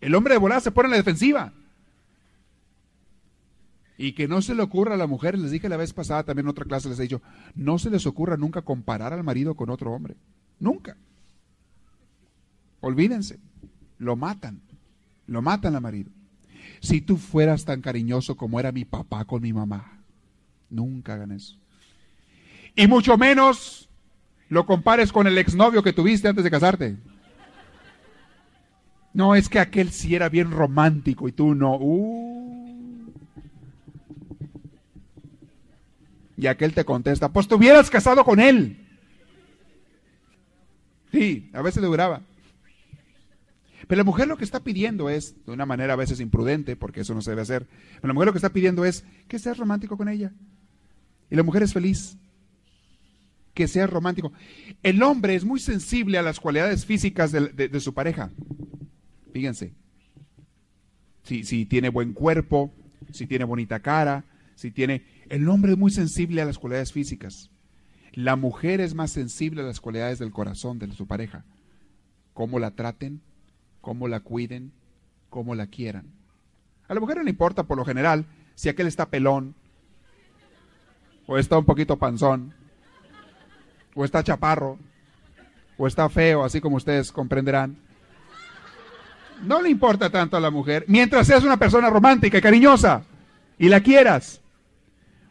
S2: El hombre de volada se pone en la defensiva. Y que no se le ocurra a la mujer, les dije la vez pasada también en otra clase, les he dicho, no se les ocurra nunca comparar al marido con otro hombre. Nunca. Olvídense. Lo matan. Lo matan al marido. Si tú fueras tan cariñoso como era mi papá con mi mamá. Nunca hagan eso. Y mucho menos lo compares con el exnovio que tuviste antes de casarte. No, es que aquel sí era bien romántico y tú no. Uh. Y aquel te contesta, pues te hubieras casado con él. Sí, a veces le duraba. Pero la mujer lo que está pidiendo es, de una manera a veces imprudente, porque eso no se debe hacer, pero la mujer lo que está pidiendo es que seas romántico con ella. Y la mujer es feliz. Que seas romántico. El hombre es muy sensible a las cualidades físicas de, su pareja. Fíjense. Si, si tiene buen cuerpo, si tiene bonita cara, si tiene... El hombre es muy sensible a las cualidades físicas. La mujer es más sensible a las cualidades del corazón de su pareja. Cómo la traten, cómo la cuiden, cómo la quieran. A la mujer no le importa por lo general si aquel está pelón, o está un poquito panzón, o está chaparro, o está feo, así como ustedes comprenderán. No le importa tanto a la mujer, mientras seas una persona romántica y cariñosa y la quieras.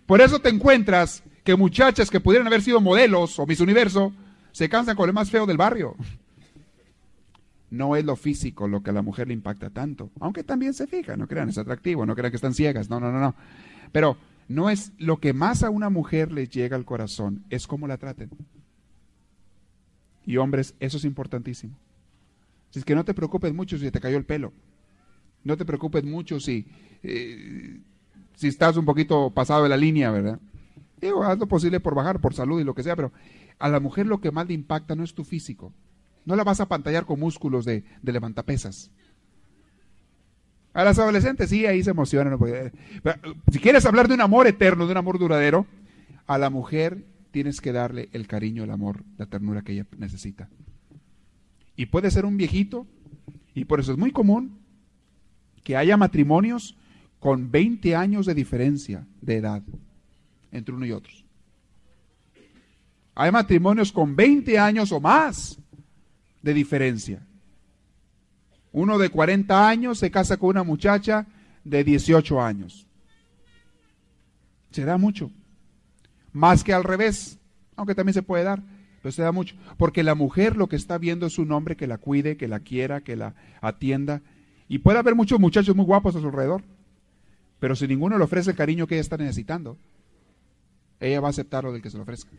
S2: Por eso te encuentras que muchachas que pudieran haber sido modelos o mis Universo se cansan con el más feo del barrio no es lo físico lo que a la mujer le impacta tanto, aunque también se fija, no crean, es atractivo, no crean que están ciegas, no, no, no, no. Pero no es lo que más a una mujer le llega al corazón, es cómo la traten. Y hombres, eso es importantísimo. Si es que no te preocupes mucho si te cayó el pelo, no te preocupes mucho si, eh, si estás un poquito pasado de la línea, ¿verdad? Digo, haz lo posible por bajar, por salud y lo que sea, pero a la mujer lo que más le impacta no es tu físico, no la vas a pantallar con músculos de, levantapesas. A las adolescentes sí, ahí se emocionan. si quieres hablar de un amor eterno, de un amor duradero, a la mujer tienes que darle el cariño, el amor, la ternura que ella necesita. Y puede ser un viejito, y por eso es muy común que haya matrimonios con 20 años de diferencia de edad entre uno y otro. Hay matrimonios con 20 años o más de diferencia. Uno de 40 años se casa con una muchacha de 18 años. Se da mucho. Más que al revés, aunque también se puede dar, pero se da mucho. Porque la mujer lo que está viendo es un hombre que la cuide, que la quiera, que la atienda. Y puede haber muchos muchachos muy guapos a su alrededor. Pero si ninguno le ofrece el cariño que ella está necesitando, ella va a aceptar lo del que se le ofrezca.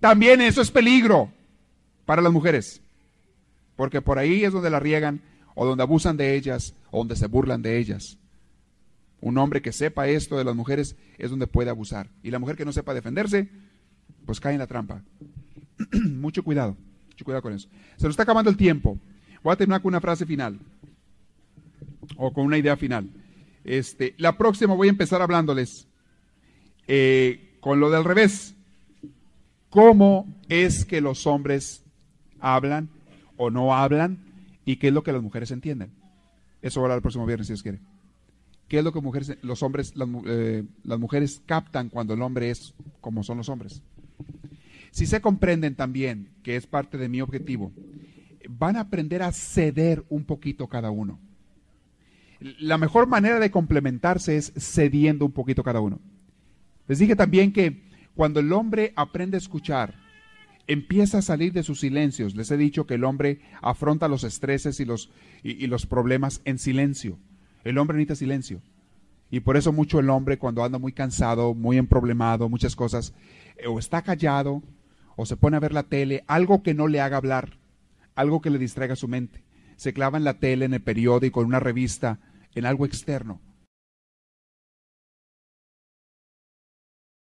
S2: También eso es peligro para las mujeres porque por ahí es donde la riegan o donde abusan de ellas o donde se burlan de ellas. Un hombre que sepa esto de las mujeres es donde puede abusar. Y la mujer que no sepa defenderse, pues cae en la trampa. mucho cuidado, mucho cuidado con eso. Se nos está acabando el tiempo. Voy a terminar con una frase final o con una idea final. Este, la próxima voy a empezar hablándoles eh, con lo del revés. ¿Cómo es que los hombres hablan o no hablan y qué es lo que las mujeres entienden. Eso va a hablar el próximo viernes si Dios quiere. ¿Qué es lo que mujeres, los hombres, las, eh, las mujeres captan cuando el hombre es como son los hombres? Si se comprenden también, que es parte de mi objetivo, van a aprender a ceder un poquito cada uno. La mejor manera de complementarse es cediendo un poquito cada uno. Les dije también que cuando el hombre aprende a escuchar, empieza a salir de sus silencios. Les he dicho que el hombre afronta los estreses y los, y, los problemas en silencio. El hombre necesita silencio. Y por eso mucho el hombre cuando anda muy cansado, muy emproblemado, muchas cosas, eh, o está callado, o se pone a ver la tele, algo que no le haga hablar, algo que le distraiga su mente. Se clava en la tele, en el periódico, en una revista, en algo externo